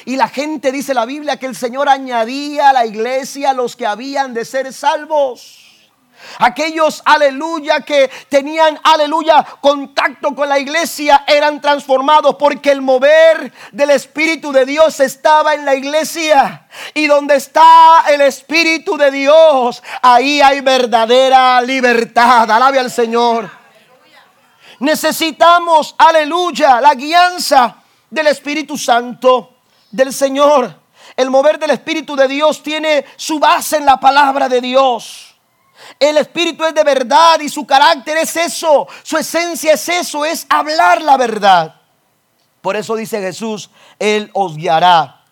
Y la gente dice la Biblia que el Señor añadía a la iglesia los que habían de ser salvos. Aquellos, aleluya, que tenían, aleluya, contacto con la iglesia eran transformados porque el mover del Espíritu de Dios estaba en la iglesia. Y donde está el Espíritu de Dios, ahí hay verdadera libertad. Alabe al Señor. Necesitamos, aleluya, la guianza del Espíritu Santo del Señor. El mover del Espíritu de Dios tiene su base en la palabra de Dios. El Espíritu es de verdad y su carácter es eso, su esencia es eso, es hablar la verdad. Por eso dice Jesús, Él os guiará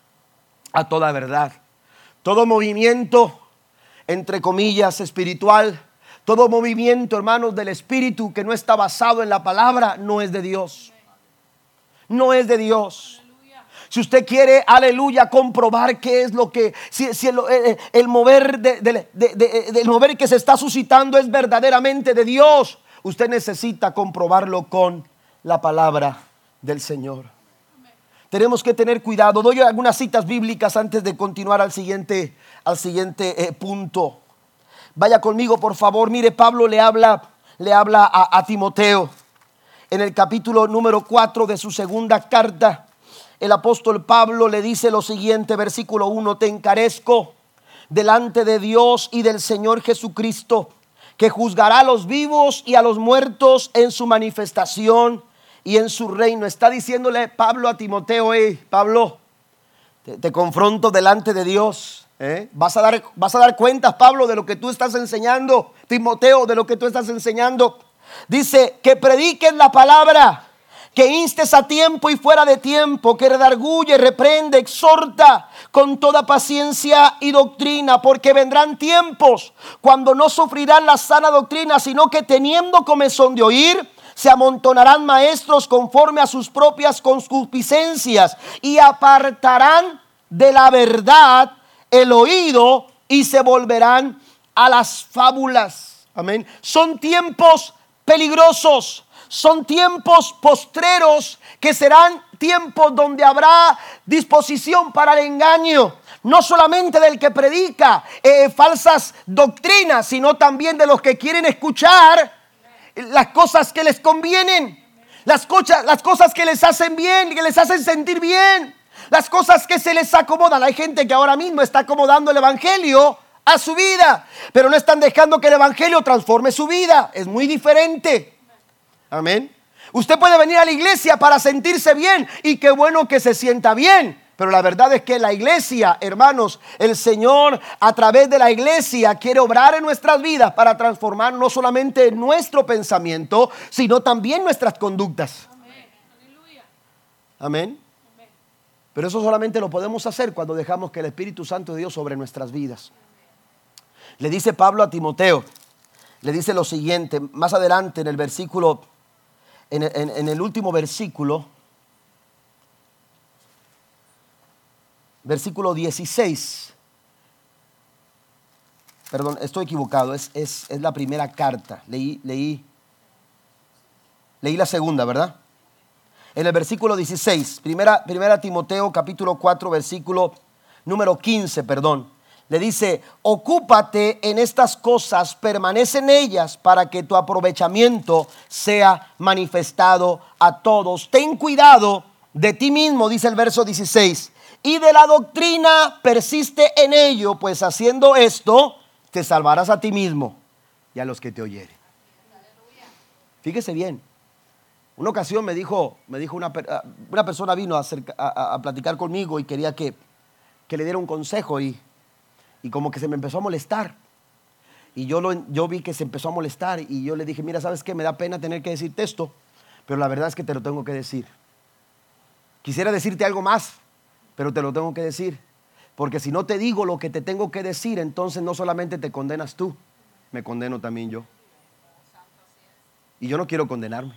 a toda verdad. Todo movimiento, entre comillas, espiritual, todo movimiento, hermanos, del Espíritu que no está basado en la palabra, no es de Dios. No es de Dios. Si usted quiere, aleluya, comprobar qué es lo que, si, el, mover de, mover que se está suscitando es verdaderamente de Dios, usted necesita comprobarlo con la palabra del Señor. Tenemos que tener cuidado. Doy algunas citas bíblicas antes de continuar al siguiente, al siguiente eh, punto. Vaya conmigo, por favor. Mire, Pablo le habla, le habla a, a Timoteo en el capítulo número 4 de su segunda carta el apóstol Pablo le dice lo siguiente, versículo 1, te encarezco delante de Dios y del Señor Jesucristo, que juzgará a los vivos y a los muertos en su manifestación y en su reino. Está diciéndole Pablo a Timoteo, hey, Pablo, te, confronto delante de Dios. ¿eh? Vas, a dar, vas a dar cuentas, Pablo, de lo que tú estás enseñando. Timoteo, de lo que tú estás enseñando. Dice, que prediquen la palabra que instes a tiempo y fuera de tiempo, que redarguye, reprende, exhorta con toda paciencia y doctrina, porque vendrán tiempos cuando no sufrirán la sana doctrina, sino que teniendo comezón de oír, se amontonarán maestros conforme a sus propias concupiscencias y apartarán de la verdad el oído y se volverán a las fábulas. Amén. Son tiempos peligrosos son tiempos postreros que serán tiempos donde habrá disposición para el engaño. No solamente del que predica eh, falsas doctrinas, sino también de los que quieren escuchar las cosas que les convienen, las, las cosas que les hacen bien, que les hacen sentir bien, las cosas que se les acomodan. Hay gente que ahora mismo está acomodando el Evangelio a su vida, pero no están dejando que el Evangelio transforme su vida. Es muy diferente. Amén. Usted puede venir a la iglesia para sentirse bien y qué bueno que se sienta bien. Pero la verdad es que la iglesia, hermanos, el Señor a través de la iglesia quiere obrar en nuestras vidas para transformar no solamente nuestro pensamiento, sino también nuestras conductas. Amén. Pero eso solamente lo podemos hacer cuando dejamos que el Espíritu Santo de Dios sobre nuestras vidas. Le dice Pablo a Timoteo, le dice lo siguiente, más adelante en el versículo en, el último versículo, versículo 16. Perdón, estoy equivocado, es, es, la primera carta. Leí, leí, leí la segunda, ¿verdad? En el versículo 16, primera, primera Timoteo capítulo 4, versículo número 15, perdón le dice, ocúpate en estas cosas, permanece en ellas para que tu aprovechamiento sea manifestado a todos. Ten cuidado de ti mismo, dice el verso 16, y de la doctrina persiste en ello, pues haciendo esto te salvarás a ti mismo y a los que te oyeren. Fíjese bien. Una ocasión me dijo, me dijo una, una persona vino a, platicar conmigo y quería que, que le diera un consejo y y como que se me empezó a molestar. y yo, lo, yo vi que se empezó a molestar y yo le dije, mira, ¿sabes qué? Me da pena tener que decirte esto, pero la verdad es que te lo tengo que decir. Quisiera decirte algo más, pero te lo tengo que decir. Porque si no te digo lo que te tengo que decir, entonces no solamente te condenas tú, me condeno también yo. Y yo no quiero condenarme.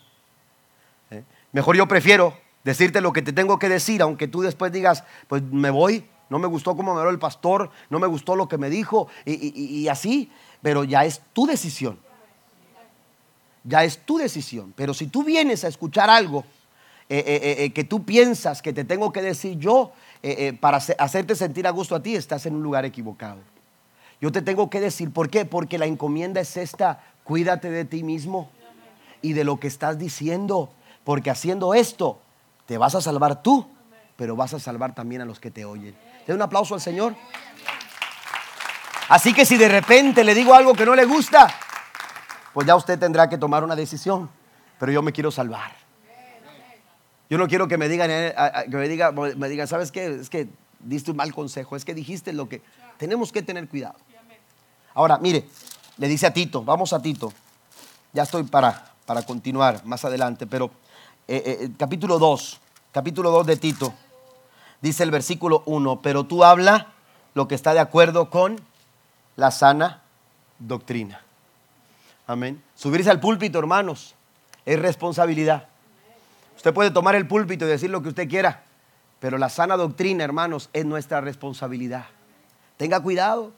¿eh? Mejor yo prefiero decirte lo que te tengo que decir, aunque tú después digas, pues me voy, no me gustó cómo me habló el pastor, no me gustó lo que me dijo, y, así, pero ya es tu decisión. Ya es tu decisión. Pero si tú vienes a escuchar algo eh, eh, que tú piensas que te tengo que decir yo para hacerte sentir a gusto a ti, estás en un lugar equivocado. Yo te tengo que decir, ¿por qué? Porque la encomienda es esta, cuídate de ti mismo y de lo que estás diciendo, porque haciendo esto te vas a salvar tú, pero vas a salvar también a los que te oyen. Den un aplauso al Señor. Así que si de repente le digo algo que no le gusta, pues ya usted tendrá que tomar una decisión, pero yo me quiero salvar. Yo no quiero que me digan, eh, que me diga, me diga, ¿sabes qué? Es que diste un mal consejo, es que dijiste lo que tenemos que tener cuidado. Ahora, mire, le dice a Tito, vamos a Tito. Ya estoy para para continuar más adelante, pero eh, eh, capítulo 2, capítulo 2 de Tito, dice el versículo 1, pero tú habla lo que está de acuerdo con la sana doctrina. Amén. Subirse al púlpito, hermanos, es responsabilidad. Usted puede tomar el púlpito y decir lo que usted quiera, pero la sana doctrina, hermanos, es nuestra responsabilidad. Tenga cuidado.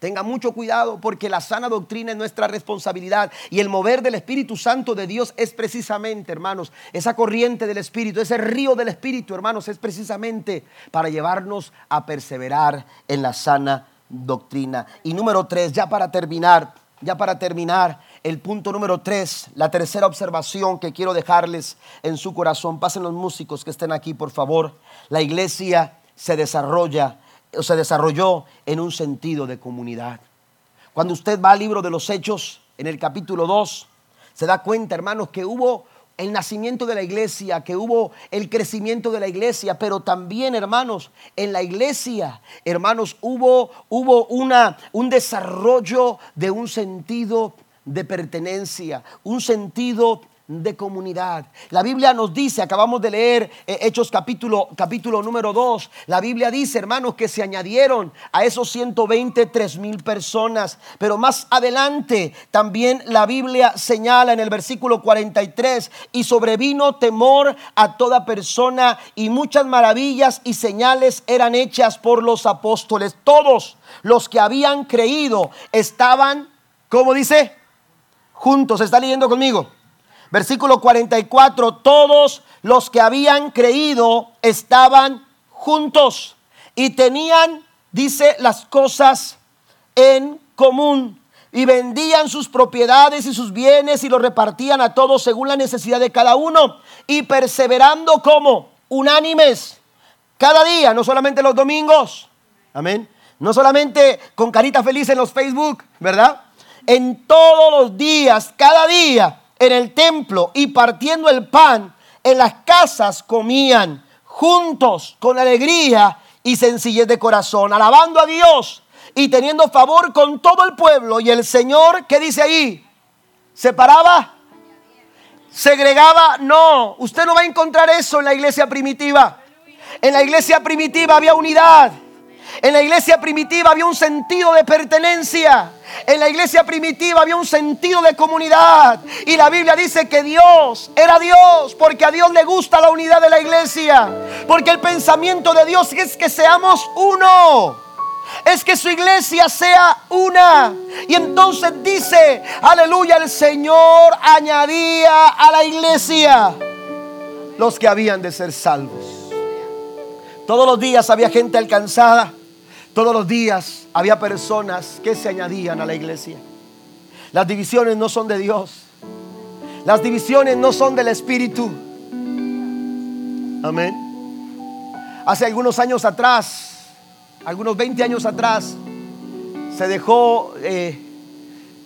Tenga mucho cuidado porque la sana doctrina es nuestra responsabilidad y el mover del Espíritu Santo de Dios es precisamente, hermanos, esa corriente del Espíritu, ese río del Espíritu, hermanos, es precisamente para llevarnos a perseverar en la sana doctrina. Y número tres, ya para terminar, ya para terminar, el punto número tres, la tercera observación que quiero dejarles en su corazón. Pasen los músicos que estén aquí, por favor. La iglesia se desarrolla se desarrolló en un sentido de comunidad. Cuando usted va al libro de los Hechos, en el capítulo 2, se da cuenta, hermanos, que hubo el nacimiento de la iglesia, que hubo el crecimiento de la iglesia, pero también, hermanos, en la iglesia, hermanos, hubo, hubo una, un desarrollo de un sentido de pertenencia, un sentido de comunidad. La Biblia nos dice, acabamos de leer eh, Hechos capítulo, capítulo número 2, la Biblia dice, hermanos, que se añadieron a esos 123 mil personas, pero más adelante también la Biblia señala en el versículo 43, y sobrevino temor a toda persona y muchas maravillas y señales eran hechas por los apóstoles. Todos los que habían creído estaban, ¿cómo dice? Juntos, ¿está leyendo conmigo? Versículo 44, todos los que habían creído estaban juntos y tenían, dice, las cosas en común y vendían sus propiedades y sus bienes y los repartían a todos según la necesidad de cada uno y perseverando como unánimes cada día, no solamente los domingos, amén, no solamente con carita feliz en los Facebook, ¿verdad? En todos los días, cada día, en el templo y partiendo el pan, en las casas comían juntos con alegría y sencillez de corazón, alabando a Dios y teniendo favor con todo el pueblo. Y el Señor, ¿qué dice ahí? ¿Separaba? ¿Segregaba? No, usted no va a encontrar eso en la iglesia primitiva. En la iglesia primitiva había unidad. En la iglesia primitiva había un sentido de pertenencia. En la iglesia primitiva había un sentido de comunidad. Y la Biblia dice que Dios era Dios porque a Dios le gusta la unidad de la iglesia. Porque el pensamiento de Dios es que seamos uno. Es que su iglesia sea una. Y entonces dice, aleluya, el Señor añadía a la iglesia los que habían de ser salvos. Todos los días había gente alcanzada. Todos los días había personas que se añadían a la iglesia. Las divisiones no son de Dios. Las divisiones no son del Espíritu. Amén. Hace algunos años atrás, algunos 20 años atrás, se dejó, eh,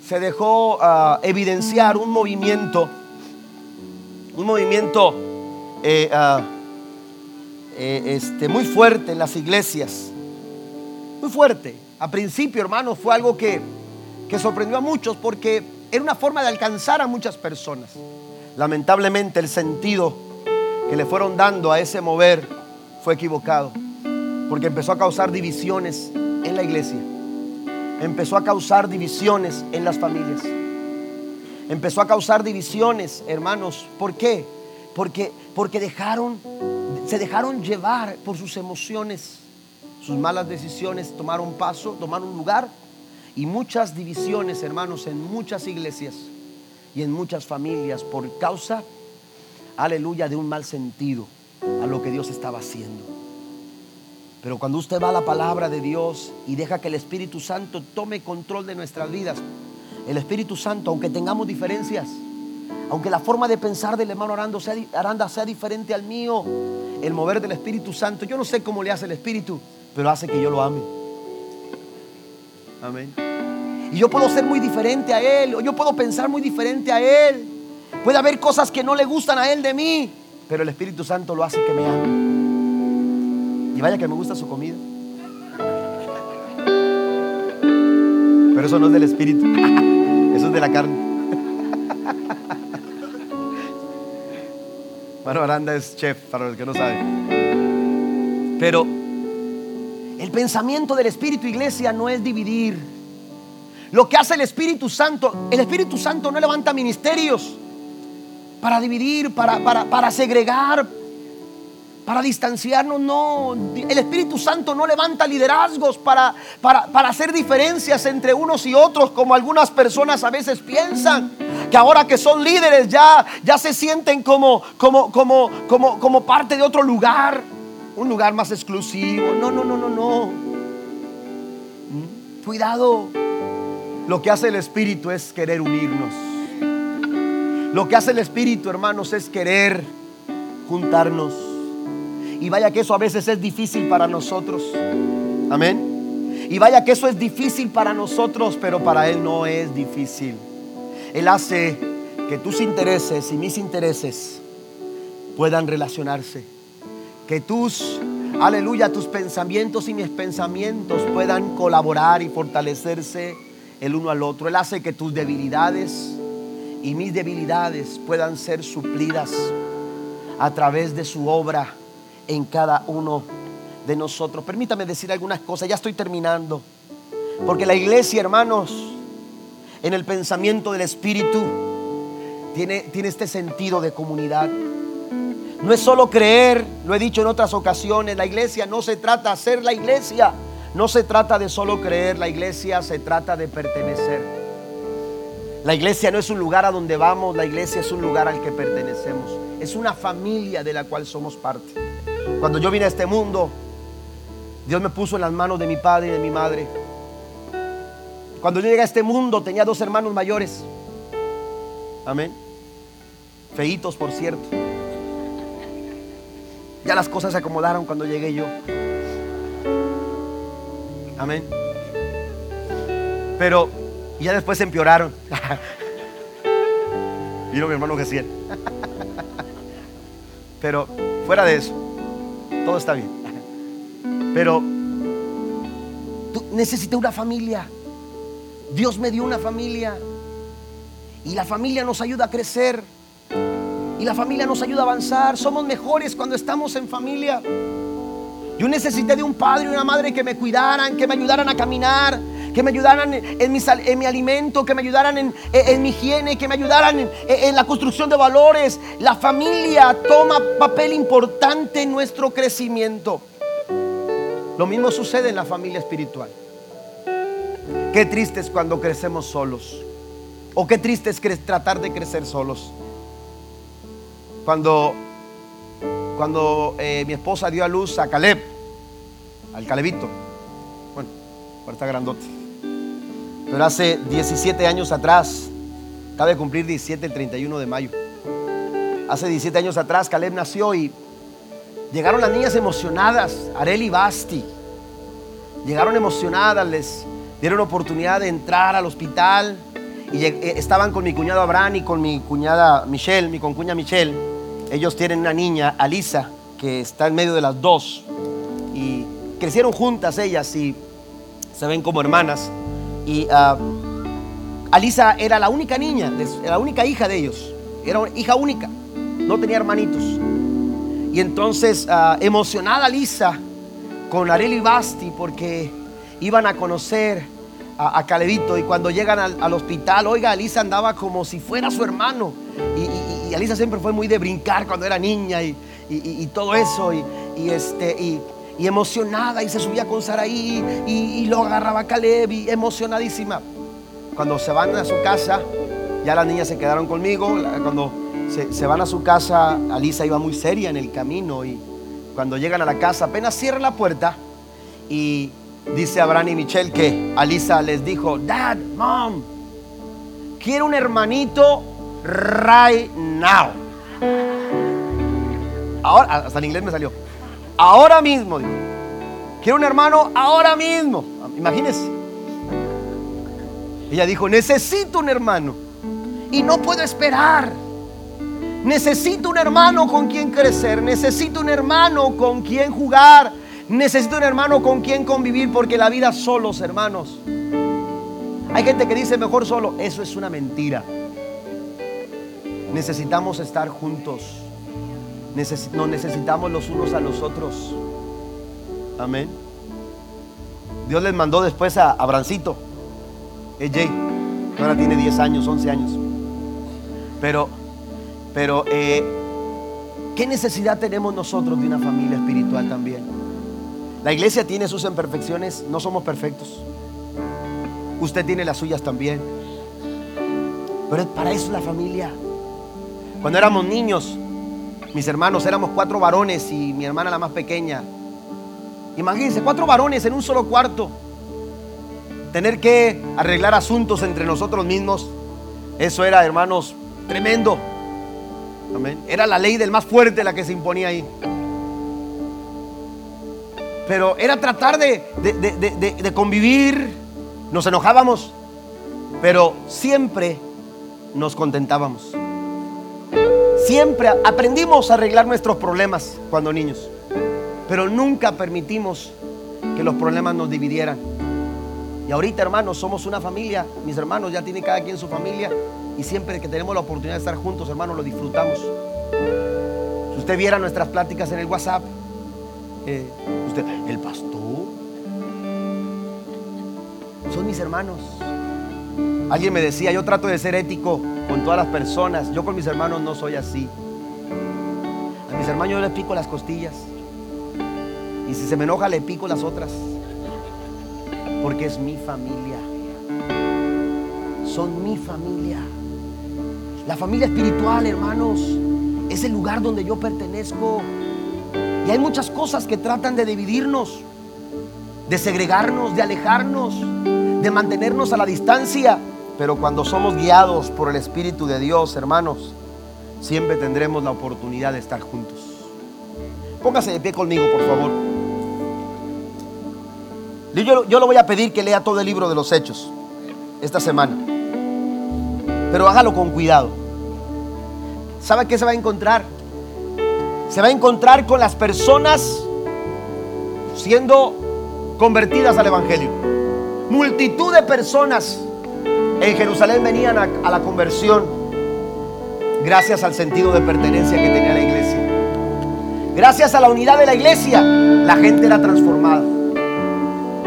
se dejó ah, evidenciar un movimiento, un movimiento eh, ah, eh, este, muy fuerte en las iglesias muy fuerte. A principio, hermanos, fue algo que, que sorprendió a muchos porque era una forma de alcanzar a muchas personas. Lamentablemente el sentido que le fueron dando a ese mover fue equivocado, porque empezó a causar divisiones en la iglesia, empezó a causar divisiones en las familias, empezó a causar divisiones, hermanos. ¿Por qué? Porque, porque dejaron, se dejaron llevar por sus emociones, sus malas decisiones tomaron paso, tomaron lugar y muchas divisiones, hermanos, en muchas iglesias y en muchas familias por causa, aleluya, de un mal sentido a lo que Dios estaba haciendo. Pero cuando usted va a la palabra de Dios y deja que el Espíritu Santo tome control de nuestras vidas, el Espíritu Santo, aunque tengamos diferencias, aunque la forma de pensar del hermano Aranda sea, Aranda sea diferente al mío, el mover del Espíritu Santo, yo no sé cómo le hace el Espíritu, pero hace que yo lo ame. Amén. Y yo puedo ser muy diferente a Él, o yo puedo pensar muy diferente a Él. Puede haber cosas que no le gustan a Él de mí, pero el Espíritu Santo lo hace que me ame. Y vaya que me gusta su comida. Pero eso no es del Espíritu, [LAUGHS] eso es de la carne. [LAUGHS] Bueno, Aranda es chef, para los que no saben. Pero el pensamiento del Espíritu Iglesia no es dividir. Lo que hace el Espíritu Santo, el Espíritu Santo no levanta ministerios para dividir, para, para, segregar, para distanciarnos, no. El Espíritu Santo no levanta liderazgos para, para, para, hacer diferencias entre unos y otros, como algunas personas a veces piensan. Que ahora que son líderes ya, ya se sienten como, como, como, como, como parte de otro lugar un lugar más exclusivo. No, no, no, no, no. ¿Mm? Cuidado. Lo que hace el Espíritu es querer unirnos. Lo que hace el Espíritu, hermanos, es querer juntarnos. Y vaya que eso a veces es difícil para nosotros. Amén. Y vaya que eso es difícil para nosotros, pero para Él no es difícil. Él hace que tus intereses y mis intereses puedan relacionarse que tus, aleluya, tus pensamientos y mis pensamientos puedan colaborar y fortalecerse el uno al otro. Él hace que tus debilidades y mis debilidades puedan ser suplidas a través de su obra en cada uno de nosotros. Permítame decir algunas cosas, ya estoy terminando. Porque la iglesia, hermanos, en el pensamiento del Espíritu, tiene, tiene este sentido de comunidad. No es solo creer, lo he dicho en otras ocasiones, la iglesia no se trata de ser la iglesia, no se trata de solo creer, la iglesia se trata de pertenecer. La iglesia no es un lugar a donde vamos, la iglesia es un lugar al que pertenecemos. Es una familia de la cual somos parte. Cuando yo vine a este mundo, Dios me puso en las manos de mi padre y de mi madre. Cuando yo llegué a este mundo tenía dos hermanos mayores. Amén. Feitos, por cierto. Ya las cosas se acomodaron cuando llegué yo. Amén. Pero ya después se empeoraron. [LAUGHS] Vino mi hermano Gesiel. Pero fuera de eso, todo está bien. Pero tú necesitas una familia. Dios me dio una familia. Y la familia nos ayuda a crecer. La familia nos ayuda a avanzar. Somos mejores cuando estamos en familia. Yo necesité de un padre y una madre que me cuidaran, que me ayudaran a caminar, que me ayudaran en mi, en mi alimento, que me ayudaran en, en, mi higiene, que me ayudaran en, en la construcción de valores. La familia toma papel importante en nuestro crecimiento. Lo mismo sucede en la familia espiritual. Qué triste es cuando crecemos solos. O qué triste es tratar de crecer solos. Cuando, cuando eh, mi esposa dio a luz a Caleb, al Calebito, bueno, ahora está grandote, pero hace 17 años atrás, acaba de cumplir 17 el 31 de mayo, hace 17 años atrás Caleb nació y llegaron las niñas emocionadas, Arel y Basti, llegaron emocionadas, les dieron oportunidad de entrar al hospital y eh, estaban con mi cuñado Abraham y con mi cuñada Michelle, mi concuña Michelle. Ellos tienen una niña, Alisa, que está en medio de las dos. Y crecieron juntas ellas y se ven como hermanas. Y, ah, Alisa era la única niña, la única hija de ellos. Era hija única, no tenía hermanitos. Y entonces, ah, emocionada Alisa con Areli Basti, porque iban a conocer a, a Calebito. Y cuando llegan al, hospital, oiga, Alisa andaba como si fuera su hermano. Y, y, Alisa siempre fue muy de brincar cuando era niña y, todo eso. Y, este, y, emocionada y se subía con Saraí y, lo agarraba a Caleb y emocionadísima. Cuando se van a su casa, ya las niñas se quedaron conmigo. Cuando se, se van a su casa, Alisa iba muy seria en el camino y cuando llegan a la casa apenas cierra la puerta y Dice Abraham y Michelle que Alisa les dijo, Dad, Mom, quiero un hermanito right now. Ahora, hasta en inglés me salió. Ahora mismo. Quiero un hermano ahora mismo. Imagínense. Ella dijo, necesito un hermano. Y no puedo esperar. Necesito un hermano con quien crecer. Necesito un hermano con quien jugar Necesito un hermano con quien convivir porque la vida solos, hermanos. Hay gente que dice mejor solo. Eso es una mentira. Necesitamos estar juntos. nos necesitamos los unos a los otros. Amén. Dios les mandó después a Abrancito. EJ. Ahora tiene 10 años, 11 años. Pero, pero, eh, ¿qué necesidad tenemos nosotros de una familia espiritual también? La iglesia tiene sus imperfecciones, no somos perfectos. Usted tiene las suyas también. Pero para eso es la familia. Cuando éramos niños, mis hermanos éramos cuatro varones y mi hermana la más pequeña. Imagínense, cuatro varones en un solo cuarto. Tener que arreglar asuntos entre nosotros mismos. Eso era, hermanos, tremendo. Amén. Era la ley del más fuerte la que se imponía ahí pero era tratar de, convivir, nos enojábamos, pero siempre nos contentábamos. Siempre aprendimos a arreglar nuestros problemas cuando niños, pero nunca permitimos que los problemas nos dividieran. Y ahorita, hermanos, somos una familia. Mis hermanos ya tienen cada quien su familia. Y siempre que tenemos la oportunidad de estar juntos, hermanos, lo disfrutamos. Si usted viera nuestras pláticas en el WhatsApp, eh, el pastor. Son mis hermanos. Alguien me decía, yo trato de ser ético con todas las personas. Yo con mis hermanos no soy así. A mis hermanos yo les pico las costillas. Y si se me enoja, le pico las otras. Porque es mi familia. Son mi familia. La familia espiritual, hermanos, es el lugar donde yo pertenezco. Y hay muchas cosas que tratan de dividirnos, de segregarnos, de alejarnos, de mantenernos a la distancia. Pero cuando somos guiados por el Espíritu de Dios, hermanos, siempre tendremos la oportunidad de estar juntos. Póngase de pie conmigo, por favor. Yo, yo lo voy a pedir que lea todo el libro de los Hechos esta semana. Pero hágalo con cuidado. ¿Sabe qué se va a encontrar? se va a encontrar con las personas siendo convertidas al Evangelio. Multitud de personas en Jerusalén venían a, la conversión gracias al sentido de pertenencia que tenía la iglesia. Gracias a la unidad de la iglesia, la gente era transformada.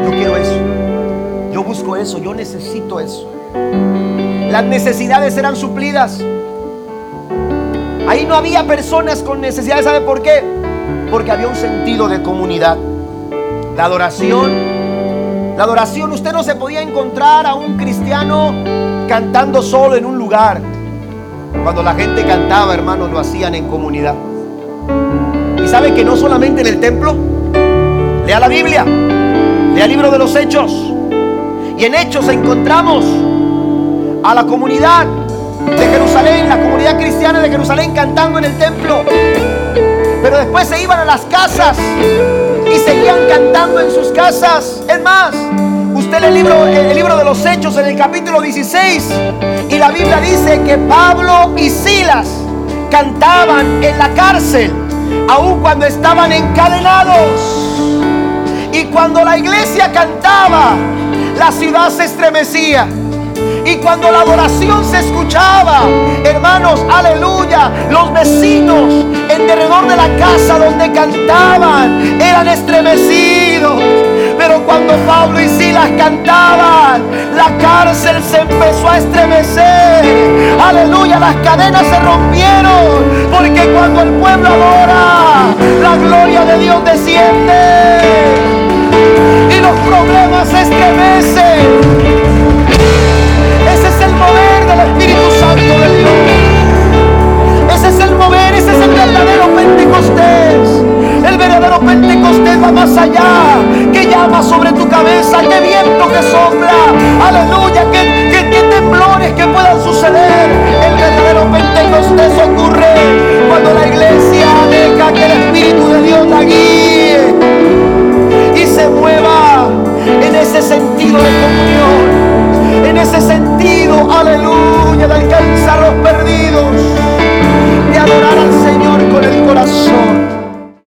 Yo quiero eso. Yo busco eso. Yo necesito eso. Las necesidades eran suplidas. Ahí no había personas con necesidad. ¿Sabe por qué? Porque había un sentido de comunidad. La adoración. La adoración, usted no se podía encontrar a un cristiano cantando solo en un lugar. Cuando la gente cantaba, hermanos, lo hacían en comunidad. Y sabe que no solamente en el templo. Lea la Biblia. Lea el libro de los Hechos. Y en Hechos encontramos a la comunidad de Jerusalén, la comunidad cristiana de Jerusalén cantando en el templo. Pero después se iban a las casas seguían cantando en sus casas. Es más, usted lee el libro, el libro de los Hechos en el capítulo 16 y la Biblia dice que Pablo y Silas cantaban en la cárcel, aun cuando estaban encadenados. Y cuando la iglesia cantaba, la ciudad se estremecía. Y cuando la adoración se escuchaba, hermanos, aleluya, los vecinos en derredor de la casa donde cantaban eran estremecidos. Pero cuando Pablo y Silas cantaban, la cárcel se empezó a estremecer. Aleluya, las cadenas se rompieron. Porque cuando el pueblo adora, la gloria de Dios desciende. Y los problemas se estremecen. Ese es el poder del Espíritu Santo de Dios. Es el verdadero Pentecostés. El verdadero Pentecostés va más allá. Que llama sobre tu cabeza, que viento que sopla. Aleluya, que, que, que temblores que puedan suceder. El verdadero Pentecostés ocurre cuando la iglesia deja que el Espíritu de Dios la guíe y se mueva en ese sentido de comunión. En ese sentido, aleluya, de alcanzar los perdidos adorar al Señor con el corazón.